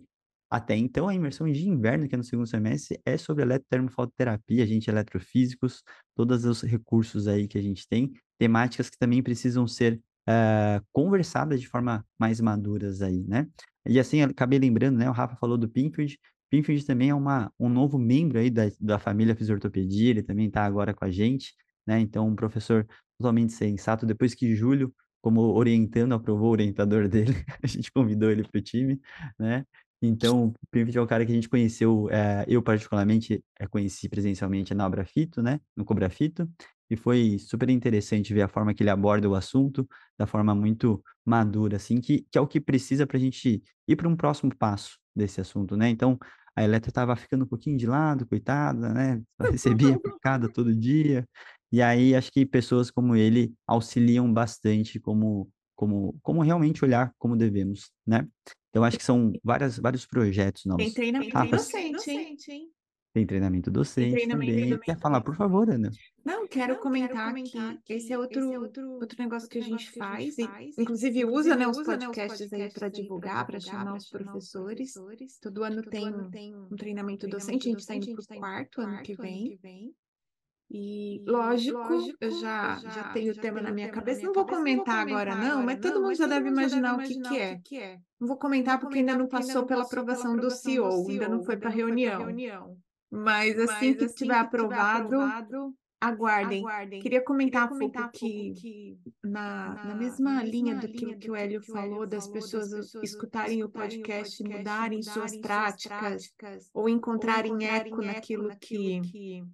até então, a imersão de inverno, que é no segundo semestre, é sobre eletrotermofototerapia, a gente eletrofísicos, todos os recursos aí que a gente tem, temáticas que também precisam ser uh, conversadas de forma mais maduras aí, né? E assim, acabei lembrando, né? O Rafa falou do Pinfield. Pinfield também é uma, um novo membro aí da, da família Fisiortopedia, ele também está agora com a gente, né? Então, um professor totalmente sensato. Depois que Júlio, como orientando, aprovou o orientador (laughs) dele, a gente convidou ele para o time, né? Então, o Pinfield é o cara que a gente conheceu, é, eu particularmente é, conheci presencialmente na Obra Fito, né, no Cobra Fito, e foi super interessante ver a forma que ele aborda o assunto, da forma muito madura, assim, que, que é o que precisa para a gente ir para um próximo passo desse assunto, né? Então, a Eletra estava ficando um pouquinho de lado, coitada, né? Recebia (laughs) picada todo dia, e aí acho que pessoas como ele auxiliam bastante como como, como realmente olhar como devemos, né? Então, acho que são várias, vários projetos novos. Tem treinamento Rafa, docente, hein? Tem treinamento docente treinamento também. docente. Quer falar, por favor, Ana? Não, quero Não, comentar quero comentar que esse é outro, outro negócio que a gente que a faz, gente e faz, inclusive e, usa, né, os usa, né, os podcasts aí para divulgar, para chamar os professores. Todo ano Todo tem ano um, tem um treinamento docente, a gente está indo para o quarto ano que vem. vem. E lógico, lógico, eu já, já já- tenho o tema tenho na o minha tema na cabeça. minha Não vou cabeça, não vou comentar agora, não, mas todo não, mundo mas já todo deve imaginar o que que o é. que que é. Não vou comentar porque ainda não passou pela aprovação do CEO, ainda não foi para reunião. Mas assim Mas que assim tiver que aprovado, aguardem. aguardem. Queria comentar Queria um comentar pouco um pouco que que na, na na, mesma linha mesma linha que o daquilo Hélio que o Hélio falou, das falou, das pessoas pessoas escutarem o escutarem o podcast e podcast, mudarem suas mudarem suas práticas práticas, ou ou encontrarem encontrarem eco naquilo naquilo que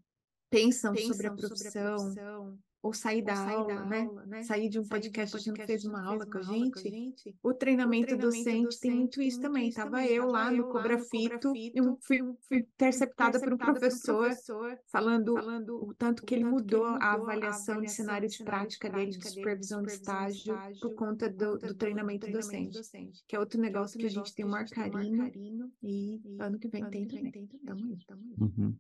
que pensam sobre a pensam sobre a profissão, profissão, ou sair ou da sair aula, da né? aula, né? Sair de um Sair de um podcast, a gente não podcast, fez a gente uma não aula fez com a uma aula com a gente. O O treinamento docente tem muito isso também. isso Tava também. eu lá no eu lá Cobra no Cobra Fito e Fito um- fui, fui interceptada por um interceptada por um professor professor falando falando o tanto que o ele tanto que ele mudou a mudou a avaliação de avaliação cenário de de cenário de prática dele, de prática dele, de supervisão de de estágio, por estágio, conta do, do do treinamento treinamento docente, docente. que é outro Que é negócio que a gente tem que o maior carinho e ano que vem tem que também. tem Tamo aí.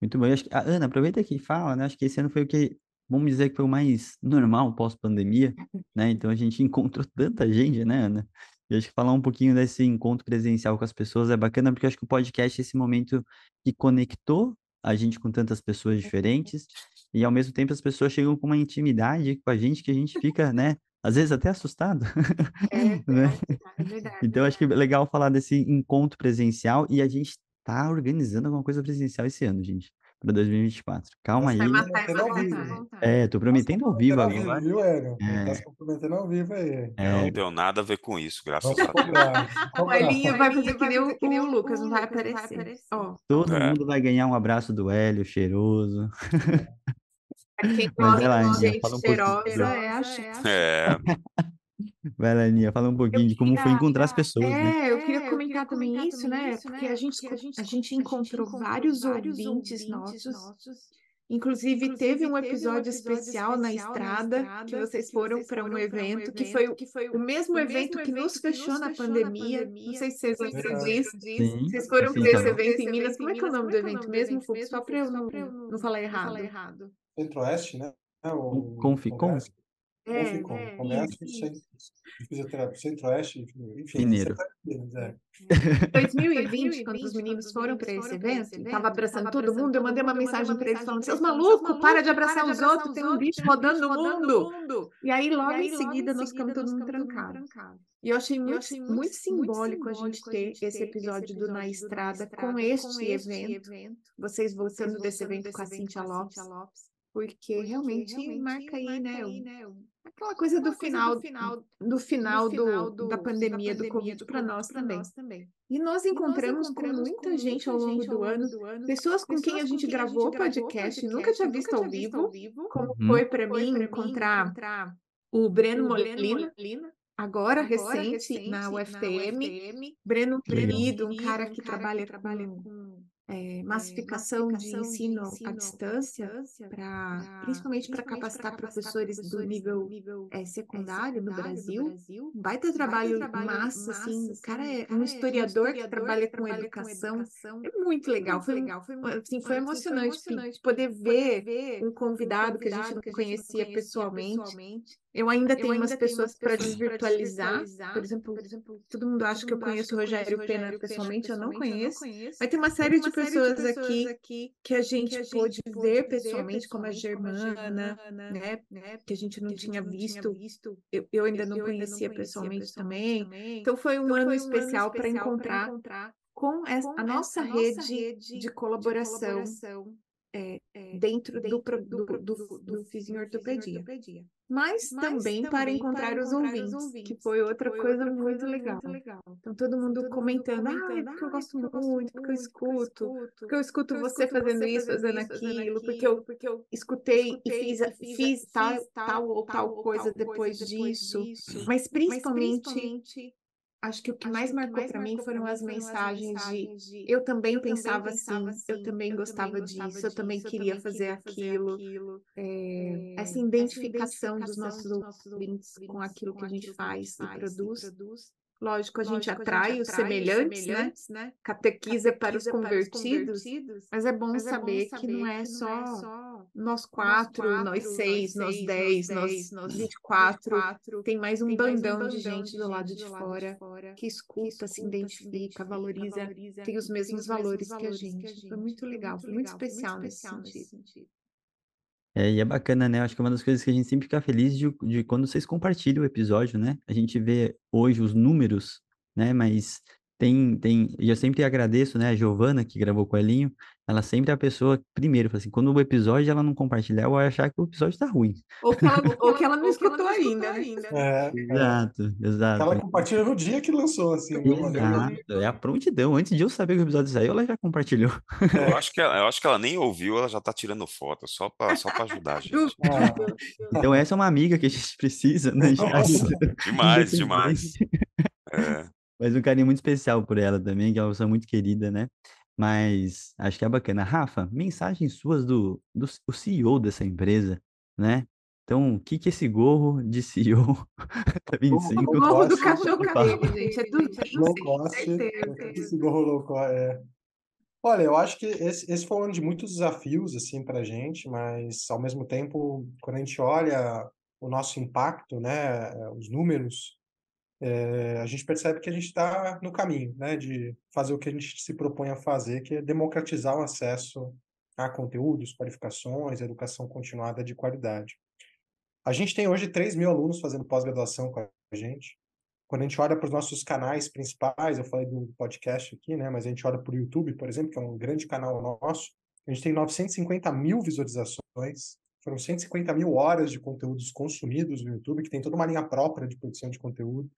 Muito bom. Eu acho que, a Ana, aproveita que fala, né? Acho que esse ano foi o que, vamos dizer que foi o mais normal pós-pandemia, né? Então a gente (laughs) encontrou tanta gente, né, Ana? E acho que falar um pouquinho desse encontro presencial com as pessoas é bacana, porque eu acho que o podcast é esse momento que conectou a gente com tantas pessoas diferentes, e ao mesmo tempo as pessoas chegam com uma intimidade com a gente que a gente fica, né? Às vezes até assustado, É (laughs) né? é verdade. Então, acho que é legal falar desse encontro presencial e a gente tá organizando alguma coisa presencial esse ano, gente, para 2024. Calma aí. Vai Tá matar. É, tô prometendo ao vivo Prometendo ao vivo, agora. viu, É. tá se comprometendo ao vivo aí. É, Não tenho nada a ver com isso, graças a Deus. (laughs) O. Elinho vai fazer que nem o, que nem o Lucas, não vai aparecer. todo É. mundo vai ganhar um abraço do Hélio, cheiroso. pra quem (laughs) Mas gosta de Aninha, gente um cheirosa, é a chance. É, (laughs) Vai lá, Aninha, fala um pouquinho de como foi queria- encontrar as pessoas, né? É, eu É, queria eu comentar queria também isso, também né? isso, Porque né? a gente, Porque a gente- a gente encontrou encontrou vários vários ouvintes ouvintes nossos. nossos. Inclusive, Inclusive, teve um teve um episódio episódio especial na especial na estrada que estrada vocês que foram para um um evento que evento foi o- que foi o mesmo o evento mesmo que nos evento que fechou na fechou na pandemia. Não pandemia. sei se vocês lembram disso. Vocês foram para esse evento em Minas. Como é que é o nome do evento mesmo, evento Só para eu não, eu falar errado. Centro-Oeste, né? O Congresso. ou ficam. é, isso, centro, fisioterapia, centro-oeste, enfim. Mineiro. centro-oeste, é. (laughs) 2020, quando os meninos foram para esse evento, estava abraçando todo mundo, eu mandei uma mensagem para eles falando: seus malucos, para de abraçar os outros, tem um bicho rodando no mundo. E aí, logo em seguida, nós ficamos todo mundo trancado. E eu achei muito, muito simbólico a gente ter esse episódio do Na Estrada com este evento, vocês voltando desse evento com a Cintia Lopes, porque realmente marca aí, né? O- Aquela coisa do final, do final do, da pandemia do Covid para nós também. E nós encontramos com muita gente ao longo do ano, pessoas com quem a gente gravou podcast e nunca tinha visto ao vivo, como Uhum. foi para mim encontrar o Breno Molina, agora recente na UFTM, Breno Legal. querido, um cara que trabalha com é, massificação de ensino à distância, pra, principalmente para capacitar professores do nível é, secundário no Brasil. Um baita trabalho massa, assim, o cara é um historiador que trabalha com educação. É muito legal, foi, assim, foi emocionante poder ver um convidado que a gente não conhecia pessoalmente. Eu ainda tenho umas pessoas para desvirtualizar. Por exemplo, todo mundo acha que eu conheço o Rogério Pena pessoalmente, eu não conheço. Mas tem uma série de pessoas aqui que a gente pôde ver pessoalmente, como a Germana, né? Que a gente não tinha visto. Eu, eu ainda não conhecia pessoalmente também. Então foi um ano especial para encontrar com essa, a nossa rede de colaboração é, dentro do, do, do, do Fiz Ortopedia. Mas, também para encontrar os ouvintes, que foi outra coisa muito legal. Então, todo mundo comentando, ah, porque eu gosto muito, porque eu escuto, porque eu escuto você fazendo isso, fazendo aquilo, porque eu escutei e fiz, fiz tal, tal ou tal coisa depois disso. Mas, principalmente, acho que o que mais marcou para mim foram as mensagens de eu também pensava assim, eu também gostava disso, eu também queria fazer aquilo. É, essa identificação dos nossos ouvintes com aquilo que a gente faz e produz. Lógico, a gente atrai os semelhantes, né? Catequiza para os convertidos, mas é bom saber que não é só nós quatro, nós seis, nós dez, nós vinte e quatro. Tem mais um bandão de gente do lado de fora que escuta, se identifica, valoriza, tem os mesmos valores que a gente. Foi muito legal, foi muito especial nesse sentido. É, e é bacana, né? Acho que é uma das coisas que a gente sempre fica feliz de, de quando vocês compartilham o episódio, né? A gente vê hoje os números, né? Mas tem, tem, e eu sempre agradeço, né? A Giovana, que gravou com o Elinho, ela sempre é a pessoa, primeiro, assim, quando o episódio ela não compartilhar, eu vou achar que o episódio tá ruim. Ou que ela, ou que ela não escutou ainda, né? É, é. Exato, exato. Ela compartilha no dia que lançou, assim. Exato, é a prontidão. Antes de eu saber que o episódio saiu, ela já compartilhou. Eu acho que ela, eu acho que ela nem ouviu, ela já tá tirando foto, só pra, só pra ajudar a gente. Ah, Então essa é uma amiga que a gente precisa, né? (laughs) Nossa, Demais, demais. É. Mas um carinho muito especial por ela também, que é uma pessoa muito querida, né? Mas acho que é bacana. Rafa, mensagens suas do, do o CEO dessa empresa, né? Então, o que que esse gorro de CEO da 25 O gorro do cachorro dele, gente, é do low Vinci, cost, certeza. esse gorro low cost, é. Olha, eu acho que esse, esse foi um ano de muitos desafios, assim, pra gente, mas, ao mesmo tempo, quando a gente olha o nosso impacto, né, os números, é, a gente percebe que a gente está no caminho, né, de fazer o que a gente se propõe a fazer, que é democratizar o acesso a conteúdos, qualificações, educação continuada de qualidade. A gente tem hoje 3 mil alunos fazendo pós-graduação com a gente. Quando a gente olha para os nossos canais principais, eu falei do podcast aqui, né? Mas a gente olha para o YouTube, por exemplo, que é um grande canal nosso, a gente tem 950 mil visualizações, foram 150 mil horas de conteúdos consumidos no YouTube, que tem toda uma linha própria de produção de conteúdo.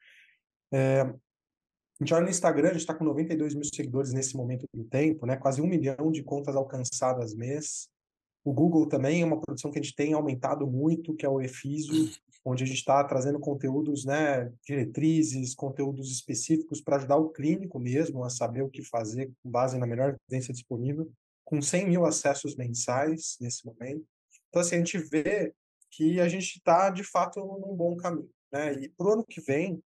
É, a gente olha no Instagram, a gente está com 92 mil seguidores nesse momento do tempo, né? Quase um milhão de contas alcançadas mês. O Google também é uma produção que a gente tem aumentado muito, que é o Efisio, onde a gente está trazendo conteúdos, né, diretrizes, conteúdos específicos para ajudar o clínico mesmo a saber o que fazer com base na melhor evidência disponível, com 100 mil acessos mensais nesse momento. Então, assim, a gente vê que a gente está, de fato, num bom caminho. Né? E para o ano que vem,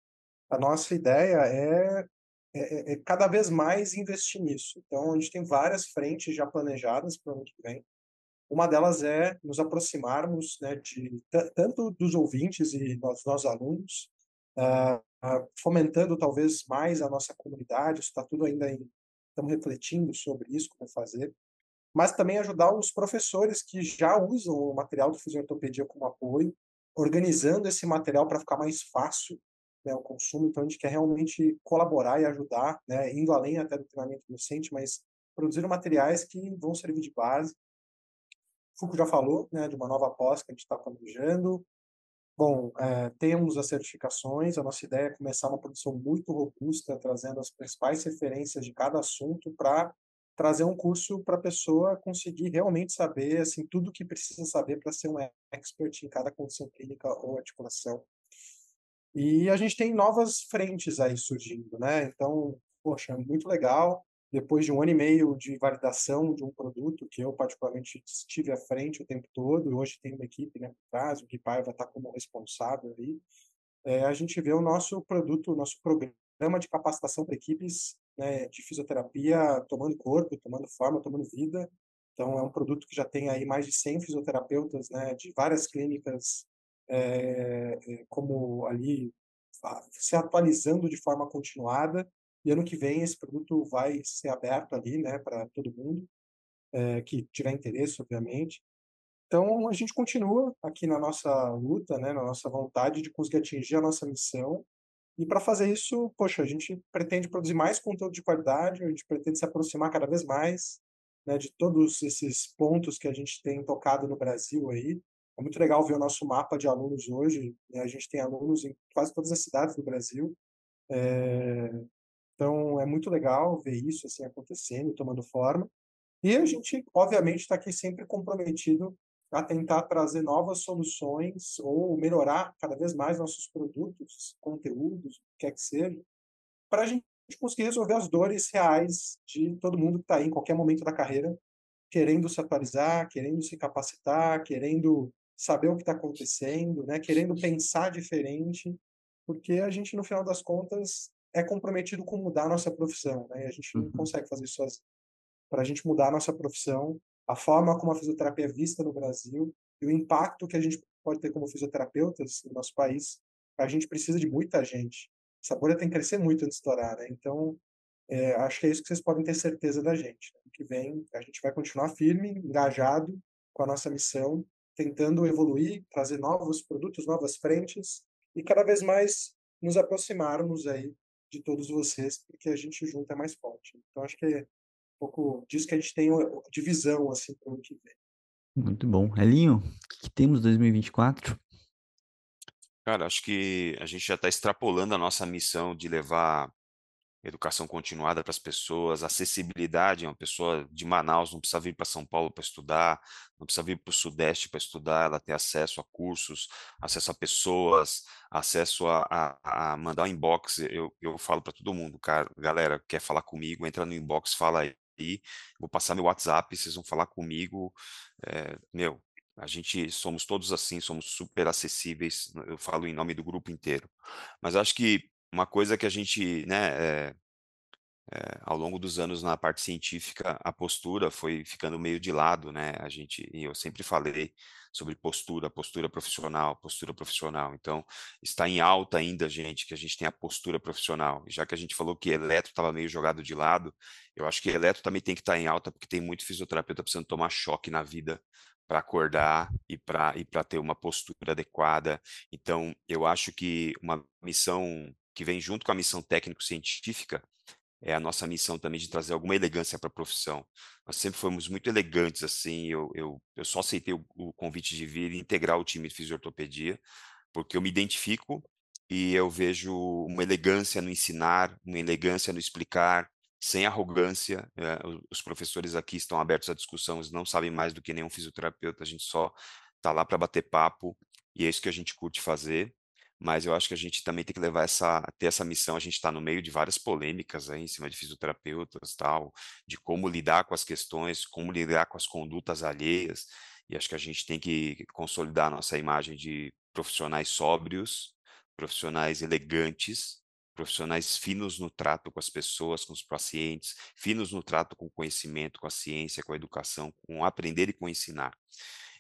a nossa ideia é, é, é cada vez mais investir nisso. Então, a gente tem várias frentes já planejadas para o ano que vem. Uma delas é nos aproximarmos né, de tanto dos ouvintes e dos nossos alunos, uh, fomentando talvez mais a nossa comunidade. Isso está tudo ainda em, estamos refletindo sobre isso, como fazer, mas também ajudar os professores que já usam o material do Fisiortopedia como apoio, organizando esse material para ficar mais fácil né, o consumo. Então, a gente quer realmente colaborar e ajudar, né, indo além até do treinamento docente, mas produzir materiais que vão servir de base. O Foucault já falou né, de uma nova pós que a gente está planejando. Bom, é, temos as certificações, a nossa ideia é começar uma produção muito robusta, trazendo as principais referências de cada assunto para trazer um curso para a pessoa conseguir realmente saber assim tudo o que precisa saber para ser um expert em cada condição clínica ou articulação. E a gente tem novas frentes aí surgindo, né? Então, poxa, muito legal depois de um ano e meio de validação de um produto, que eu particularmente estive à frente o tempo todo, hoje tem uma equipe né, por trás, o Gui Paiva está como responsável ali, é, a gente vê o nosso produto, o nosso programa de capacitação para equipes né, de fisioterapia tomando corpo, tomando forma, tomando vida. Então, é um produto que já tem aí mais de 100 fisioterapeutas né, de várias clínicas, é, como ali, se atualizando de forma continuada e ano que vem esse produto vai ser aberto ali, né, para todo mundo é, que tiver interesse, obviamente. Então a gente continua aqui na nossa luta, né, na nossa vontade de conseguir atingir a nossa missão. E para fazer isso, poxa, a gente pretende produzir mais conteúdo de qualidade, a gente pretende se aproximar cada vez mais né, de todos esses pontos que a gente tem tocado no Brasil aí. É muito legal ver o nosso mapa de alunos hoje. Né? A gente tem alunos em quase todas as cidades do Brasil. É, então, é muito legal ver isso assim acontecendo, tomando forma. E a gente, obviamente, está aqui sempre comprometido a tentar trazer novas soluções ou melhorar cada vez mais nossos produtos, conteúdos, o que quer que seja, para a gente conseguir resolver as dores reais de todo mundo que está aí em qualquer momento da carreira, querendo se atualizar, querendo se capacitar, querendo saber o que está acontecendo, né? querendo pensar diferente, porque a gente, no final das contas, é comprometido com mudar a nossa profissão, né? A gente não uhum. consegue fazer isso sozinho. Para a gente mudar a nossa profissão, a forma como a fisioterapia é vista no Brasil e o impacto que a gente pode ter como fisioterapeutas no nosso país, a gente precisa de muita gente. Essa bolha tem que crescer muito antes de estourar, né? Então, é, acho que é isso que vocês podem ter certeza da gente. Né? que vem, a gente vai continuar firme, engajado com a nossa missão, tentando evoluir, trazer novos produtos, novas frentes e cada vez mais nos aproximarmos aí de todos vocês, porque a gente junto é mais forte. Então, acho que pouco disso que a gente tem divisão, assim, para o ano que vem. Muito bom. Elinho, o que, que temos 2024? Cara, acho que a gente já está extrapolando a nossa missão de levar educação continuada para as pessoas, acessibilidade, uma pessoa de Manaus não precisa vir para São Paulo para estudar, não precisa vir para o Sudeste para estudar, ela tem acesso a cursos, acesso a pessoas, acesso a, a, a mandar um inbox, eu, eu falo para todo mundo, cara, galera, quer falar comigo, entra no inbox, fala aí, vou passar meu WhatsApp, vocês vão falar comigo, é, meu, a gente somos todos assim, somos super acessíveis, eu falo em nome do grupo inteiro. Mas acho que uma coisa que a gente, né, é, é, ao longo dos anos na parte científica, a postura foi ficando meio de lado, né? A gente, e eu sempre falei sobre postura, postura profissional, postura profissional. Então, está em alta ainda, gente, que a gente tem a postura profissional. Já que a gente falou que eletro estava meio jogado de lado, eu acho que eletro também tem que estar em alta, porque tem muito fisioterapeuta precisando tomar choque na vida para acordar e para e para ter uma postura adequada. Então, eu acho que uma missão que vem junto com a missão técnico-científica, é a nossa missão também de trazer alguma elegância para a profissão. Nós sempre fomos muito elegantes, assim, eu, eu, eu só aceitei o, o convite de vir e integrar o time de fisiortopedia, porque eu me identifico e eu vejo uma elegância no ensinar, uma elegância no explicar, sem arrogância. É, os professores aqui estão abertos à discussão, eles não sabem mais do que nenhum fisioterapeuta, a gente só está lá para bater papo e é isso que a gente curte fazer mas eu acho que a gente também tem que levar essa, ter essa missão, a gente está no meio de várias polêmicas aí em cima de fisioterapeutas, tal, de como lidar com as questões, como lidar com as condutas alheias, e acho que a gente tem que consolidar nossa imagem de profissionais sóbrios, profissionais elegantes, profissionais finos no trato com as pessoas, com os pacientes, finos no trato com o conhecimento, com a ciência, com a educação, com aprender e com ensinar.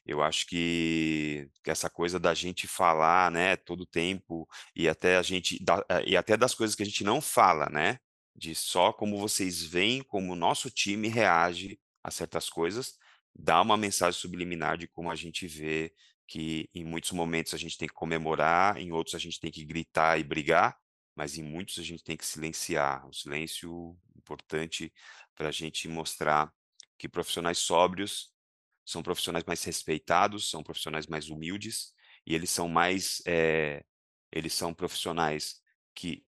Eu acho que, essa coisa da gente falar, né, todo tempo e até a gente eh, e até das coisas que a gente não fala, né, de só como vocês veem como o nosso time reage a certas coisas, dá uma mensagem subliminar de como a gente vê que em muitos momentos a gente tem que comemorar, em outros a gente tem que gritar e brigar, mas em muitos a gente tem que silenciar. O silêncio importante para a gente mostrar que profissionais sóbrios são profissionais mais respeitados, são profissionais mais humildes e eles são mais, é, eles são profissionais que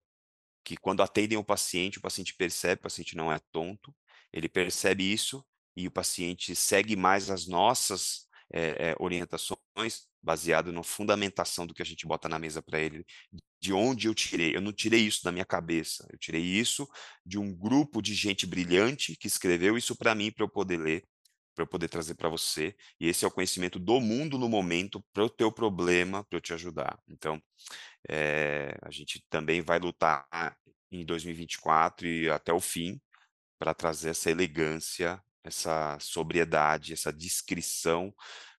que quando atendem o paciente, o paciente percebe, o paciente não é tonto, ele percebe isso e o paciente segue mais as nossas é, é, orientações baseado na fundamentação do que a gente bota na mesa para ele, de onde eu tirei. Eu não tirei isso da minha cabeça, eu tirei isso de um grupo de gente brilhante que escreveu isso para mim para eu poder ler, para eu poder trazer para você. E esse é o conhecimento do mundo no momento para o teu problema, para eu te ajudar. Então, é, a gente também vai lutar em 2024 e até o fim para trazer essa elegância, essa sobriedade, essa discrição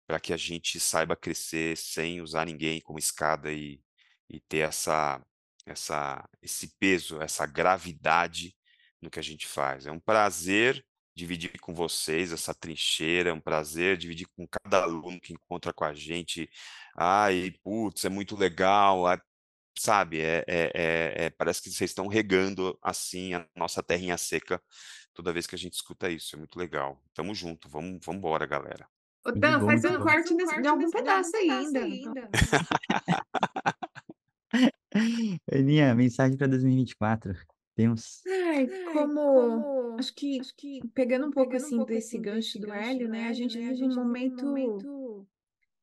para que a gente saiba crescer sem usar ninguém como escada e, e ter essa, essa, esse peso, essa gravidade no que a gente faz. É um prazer dividir com vocês essa trincheira, é um prazer dividir com cada aluno que encontra com a gente. Ai, putz, é muito legal, sabe? É, é, é, é, parece que vocês estão regando assim a nossa terrinha seca toda vez que a gente escuta isso. É muito legal. Tamo junto, vamos, vamos embora, galera. Ô, Dan, faz um corte de algum pedaço ainda. (laughs) Aninha, mensagem para 2024. Temos. Ai, como, acho que, acho que pegando um pouco assim um desse assim, gancho do Hélio, né? A gente vive um momento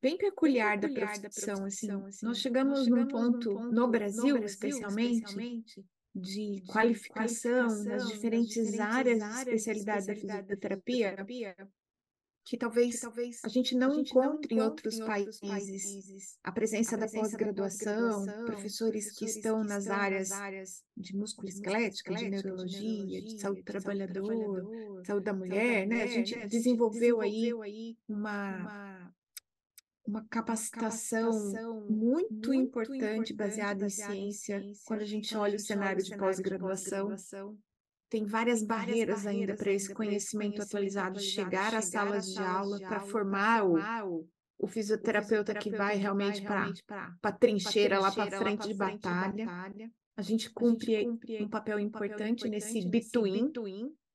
bem peculiar, da profissão, assim. assim. Nós chegamos, num ponto, no Brasil, especialmente, de qualificação, nas diferentes áreas de especialidade da fisioterapia, que talvez, que talvez a gente não, a gente encontre, não em outros, em outros países, países, a presença, a da pós-graduação, pós professores, que estão nas áreas, áreas de músculo-esquelética, de neurologia, de saúde do trabalhador, trabalhador, saúde da mulher, né? A gente né? desenvolveu, desenvolveu aí uma, uma uma capacitação, capacitação muito, muito importante, importante baseada em ciência, ciência, quando a gente olha o cenário de pós-graduação tem várias barreiras ainda para esse conhecimento atualizado chegar às salas de aula para formar o, o fisioterapeuta que vai realmente para a trincheira lá para frente de batalha. A gente cumpre um papel importante nesse between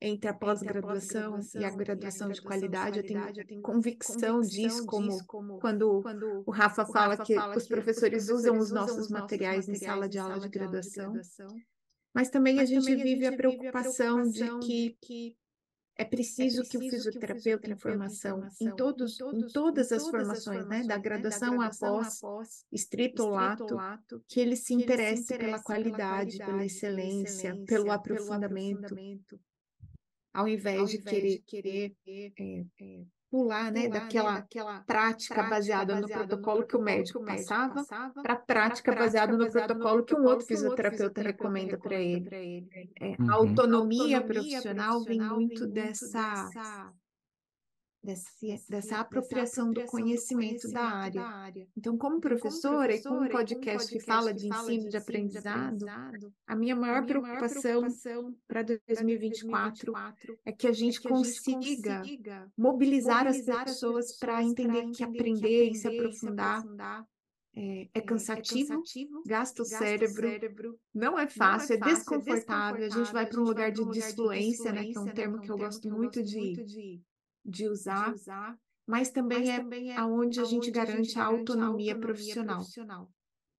entre a pós-graduação e a graduação de qualidade. Eu tenho convicção disso, como quando o Rafa fala que os professores usam os nossos materiais em sala de aula de graduação. Mas também Mas a gente também vive a, gente a, preocupação vive a preocupação de que, que é preciso, é preciso que o fisioterapeuta em formação, em, todos, em, todos, em todas as formações, né, da graduação, né, da graduação após, após estrito lato, que ele se interesse, se interesse pela, qualidade, pela, qualidade, pela excelência, pela pelo, aprofundamento, pelo aprofundamento, ao invés, ao invés de querer, de querer é, é, pular, né, daquela, né, daquela prática, prática baseada, no, protocolo no, que o médico, passava, passava para a prática, baseada no, protocolo que um outro fisioterapeuta, recomenda para ele. ele. É, uhum. A autonomia, autonomia profissional, profissional vem muito, dessa, dessa Desse, dessa apropriação, do conhecimento, da, área. da, área. Então, como professora, e com um podcast, que fala de ensino, de aprendizado, a minha maior, a minha preocupação, preocupação para 2024, 2024 é que a gente, é que a gente consiga, consiga mobilizar, as pessoas para entender, entender, que aprender, e se aprofundar, se aprofundar é, é, cansativo, é, cansativo, gasta o cérebro, cérebro, não é fácil, não é, fácil, é, desconfortável, é desconfortável, a gente vai para um lugar de disfluência, né, que é um termo que eu gosto muito de, de usar, de usar mas também mas é, também é aonde a gente garante a, gente a autonomia, autonomia profissional. profissional.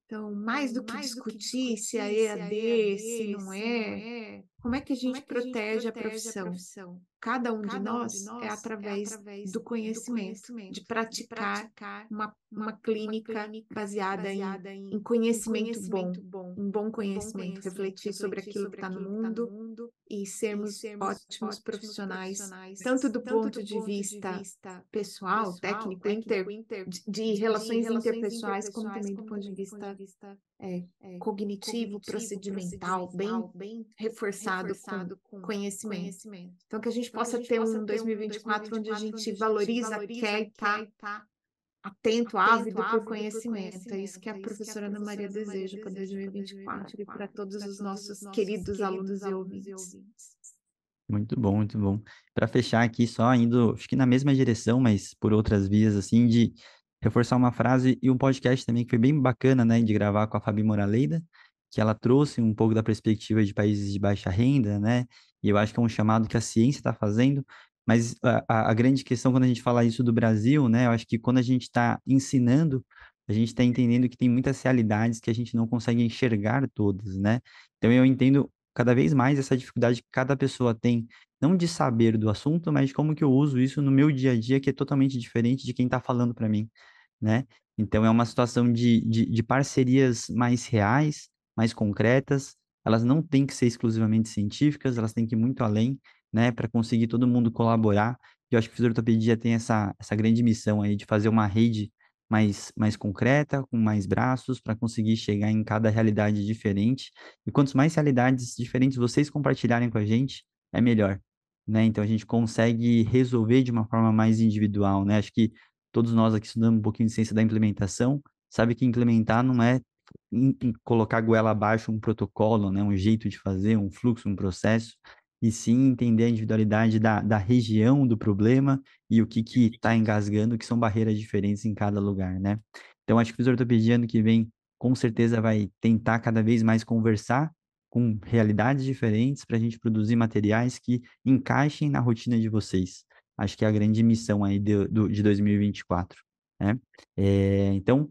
Então, mais do que, mais discutir, do que discutir se é EAD, se, é se não é, é, como é que a gente, protege, a, profissão? a profissão? Cada um de nós, é através do conhecimento, de praticar uma, uma clínica baseada em, em conhecimento bom, um bom conhecimento, refletir sobre aquilo que está no mundo e sermos ótimos profissionais, tanto do ponto de vista pessoal, técnico, inter, de relações interpessoais, como também do ponto de vista é, é, cognitivo, procedimental, bem, bem reforçado, reforçado com, com conhecimento. conhecimento. Então, que a gente então, possa a gente ter um 2024, 2024 onde a gente, valoriza, quer estar tá atento, ávido, por conhecimento. É isso que a professora Ana Maria deseja para 2024 e para todos os nossos queridos alunos e ouvintes. Muito bom, muito bom. Para fechar aqui, só indo, acho que na mesma direção, mas por outras vias, assim, de reforçar uma frase e um podcast também que foi bem bacana, né, de gravar com a Fabi Moraleida, que ela trouxe um pouco da perspectiva de países de baixa renda, né, e eu acho que é um chamado que a ciência está fazendo, mas a, a, grande questão quando a gente fala isso do Brasil, né, eu acho que quando a gente está ensinando, a gente está entendendo que tem muitas realidades que a gente não consegue enxergar todas, né, então eu entendo cada vez mais essa dificuldade que cada pessoa tem, não de saber do assunto, mas de como que eu uso isso no meu dia a dia, que é totalmente diferente de quem está falando para mim né? Então é uma situação de, de, de, parcerias mais reais, mais concretas. Elas não têm que ser exclusivamente científicas, elas têm que ir muito além, né? Para conseguir todo mundo colaborar. E eu acho que a fisioterapia tem essa, essa grande missão aí de fazer uma rede mais, mais concreta, com mais braços, para conseguir chegar em cada realidade diferente. E quantos mais realidades diferentes vocês compartilharem com a gente, é melhor. Né? Então a gente consegue resolver de uma forma mais individual, né? Acho que todos nós aqui estudando um pouquinho de ciência da implementação, sabe que implementar não é colocar goela abaixo um protocolo, né, um jeito de fazer, um fluxo, um processo, e sim entender a individualidade da, da região do problema e o que que está engasgando, que são barreiras diferentes em cada lugar, né? Então, acho que o fisioterapia ano que vem, com certeza, vai tentar cada vez mais conversar com realidades diferentes para a gente produzir materiais que encaixem na rotina de vocês acho que é a grande missão aí de, de 2024, né? É, então,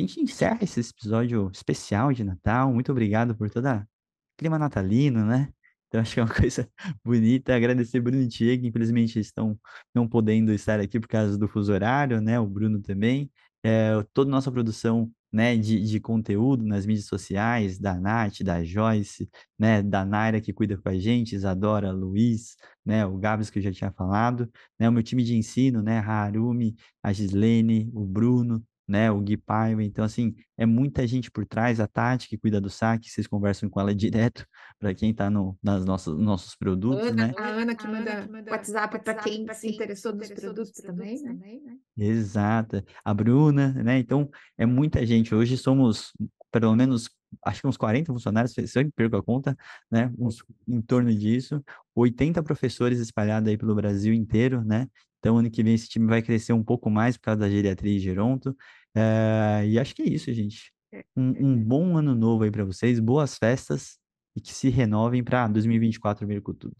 a gente encerra esse episódio especial de Natal. Muito obrigado por toda clima natalino, né? Então, (laughs) acho que é uma coisa bonita. Agradecer Bruno e Diego, infelizmente estão não podendo estar aqui por causa do fuso horário, né? O Bruno também. É, toda nossa produção né, de, de conteúdo nas mídias sociais, da Nath, da Joyce, né, da Naira que cuida com a gente, Isadora, Luiz, né, o Gabs que eu já tinha falado, né, o meu time de ensino, né, a Harumi, a Gislene, o Bruno, né, o Gui Paiva, então assim, é muita gente por trás, a Tati que cuida do saque, vocês conversam com ela (laughs) direto, para quem está no, nas nossas nossos produtos, Ana, né? A Ana que manda, Ana que manda WhatsApp para quem, quem se interessou nos produtos, produtos também, né? também, né? Exata, a Bruna, né? Então, é muita gente, hoje somos pelo menos acho que uns 40 funcionários, se eu perco a conta, né? Uns, em torno disso, 80 professores espalhados aí pelo Brasil inteiro, né? Então, ano que vem esse time vai crescer um pouco mais por causa da geriatria e geronto. É, e acho que é isso, gente. É, um, é, um bom ano novo aí para vocês, boas festas e que se renovem para 2024 vir com tudo.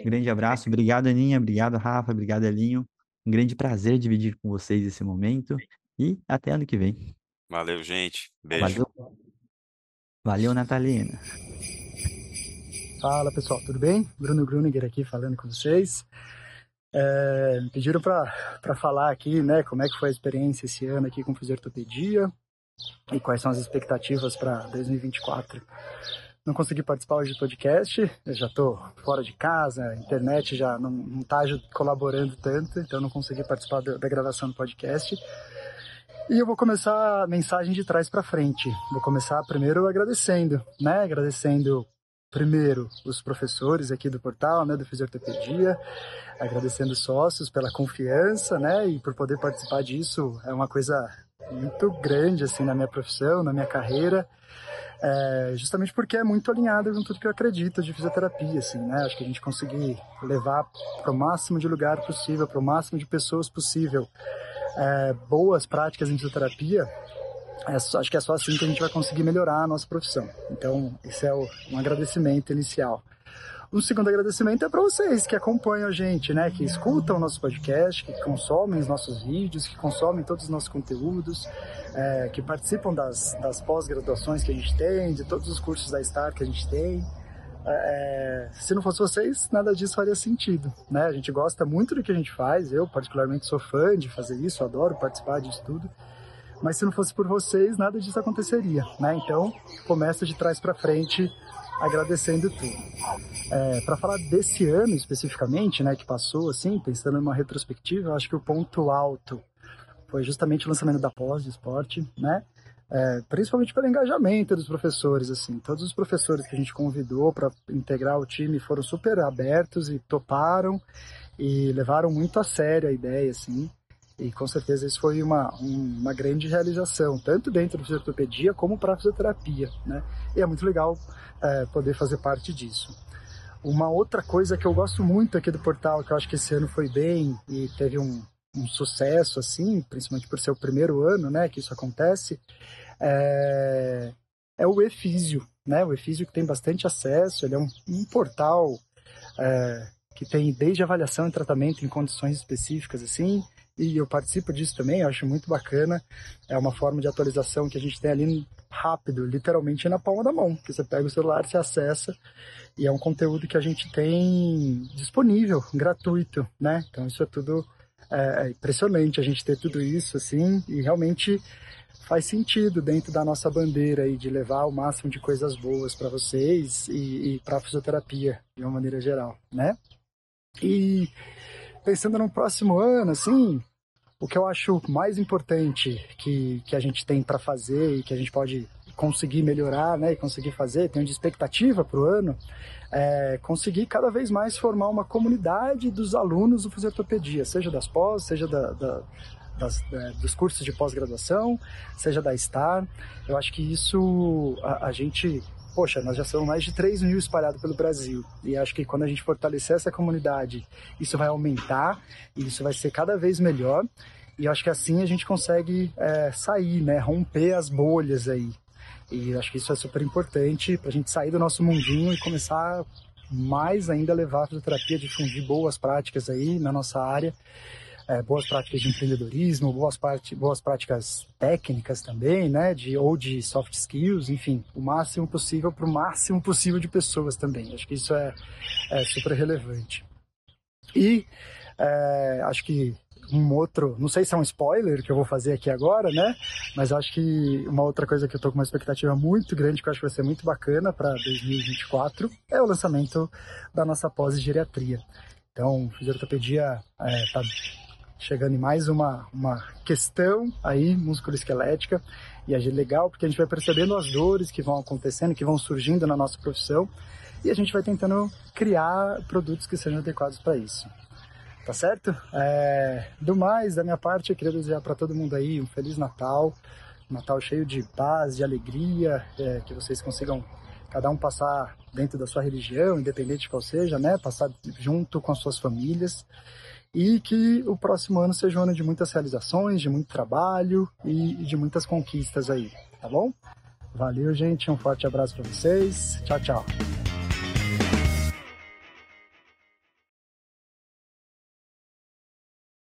Um grande abraço, obrigado Aninha, obrigado Rafa, obrigado Elinho. Um grande prazer dividir com vocês esse momento e até ano que vem. Valeu, gente. Beijo. Valeu, Valeu Natalina. Fala pessoal, tudo bem? Bruno Gruninger aqui falando com vocês. É, me pediram para falar aqui, né, como é que foi a experiência esse ano aqui com fisioterapia e quais são as expectativas para 2024. Não consegui participar hoje do podcast, eu já estou fora de casa, a internet já não está colaborando tanto, então não consegui participar da, da gravação do podcast. E eu vou começar a mensagem de trás para frente. Vou começar primeiro agradecendo, né? Agradecendo primeiro os professores aqui do portal, né, do Fisioterapia, agradecendo os sócios pela confiança, né, e por poder participar disso. É uma coisa muito grande assim na minha profissão, na minha carreira, é, justamente porque é muito alinhado com tudo que eu acredito de fisioterapia, assim, né, acho que a gente conseguir levar para o máximo de lugar possível, para o máximo de pessoas possível, é, boas práticas em fisioterapia é acho que é só assim que a gente vai conseguir melhorar a nossa profissão. Então, esse é o, um agradecimento inicial. O segundo agradecimento é para vocês que acompanham a gente, né? Que escutam o nosso podcast, que consomem os nossos vídeos, que consomem todos os nossos conteúdos, é, que participam das, das pós-graduações que a gente tem, de todos os cursos da STAR que a gente tem. é, se não fosse vocês, nada disso faria sentido, né? A gente gosta muito do que a gente faz, eu particularmente sou fã de fazer isso, adoro participar disso tudo. Mas se não fosse por vocês, nada disso aconteceria, né? Então, começa de trás para frente, agradecendo tudo. É, para falar desse ano especificamente, né, que passou, assim, pensando numa retrospectiva, eu acho que o ponto alto foi justamente o lançamento da pós de esporte, né? É, principalmente pelo engajamento dos professores, assim, todos os professores que a gente convidou para integrar o time foram super abertos e toparam e levaram muito a sério a ideia, assim, e com certeza isso foi uma, uma grande realização, tanto dentro da fisioterapia como para a fisioterapia, né? E é muito legal é, poder fazer parte disso. Uma outra coisa que eu gosto muito aqui do portal, que eu acho que esse ano foi bem e teve um, um sucesso, assim, principalmente por ser o primeiro ano, né, que isso acontece, é, é o Efísio, né? O Efísio que tem bastante acesso, ele é um, um portal é, que tem desde avaliação e tratamento em condições específicas, assim, e eu participo disso também, acho muito bacana. É uma forma de atualização que a gente tem ali rápido, literalmente na palma da mão, que você pega o celular, se acessa, e é um conteúdo que a gente tem disponível, gratuito, né? Então isso é tudo é, é impressionante, a gente ter tudo isso, assim, e realmente faz sentido dentro da nossa bandeira aí de levar o máximo de coisas boas para vocês e, e para fisioterapia de uma maneira geral, né? E pensando no próximo ano, assim, o que eu acho mais importante que, que a gente tem para fazer e que a gente pode conseguir melhorar, né, e conseguir fazer, tenho de expectativa para o ano, é conseguir cada vez mais formar uma comunidade dos alunos do fisioterapia, seja das pós, seja da, da das, da, dos cursos de pós-graduação, seja da STAR. Eu acho que isso a, a gente poxa, nós já somos mais de 3 mil espalhados pelo Brasil. E acho que quando a gente fortalecer essa comunidade, isso vai aumentar e isso vai ser cada vez melhor. E acho que assim a gente consegue é, sair, né, romper as bolhas aí. E acho que isso é super importante para a gente sair do nosso mundinho e começar mais ainda a levar a fisioterapia, difundir boas práticas aí na nossa área é, boas práticas de empreendedorismo, boas, parte, boas práticas técnicas também, né, de, ou de soft skills, enfim, o máximo possível para o máximo possível de pessoas também. Acho que isso é, é super relevante. E é, acho que um outro, não sei se é um spoiler que eu vou fazer aqui agora, né? Mas acho que uma outra coisa que eu tô com uma expectativa muito grande, que eu acho que vai ser muito bacana para 2024, é o lançamento da nossa pós-geriatria. Então, fisioterapia é, tá chegando em mais uma, uma questão aí musculoesquelética e é legal porque a gente vai percebendo as dores que vão acontecendo, que vão surgindo na nossa profissão e a gente vai tentando criar produtos que sejam adequados para isso. Tá certo? É, do mais, da minha parte, eu queria desejar para todo mundo aí um Feliz Natal, um Natal cheio de paz, de alegria, é, que vocês consigam cada um passar dentro da sua religião, independente de qual seja, né? Passar junto com as suas famílias e que o próximo ano seja um ano de muitas realizações, de muito trabalho e de muitas conquistas aí, tá bom? Valeu, gente, um forte abraço para vocês. Tchau, tchau.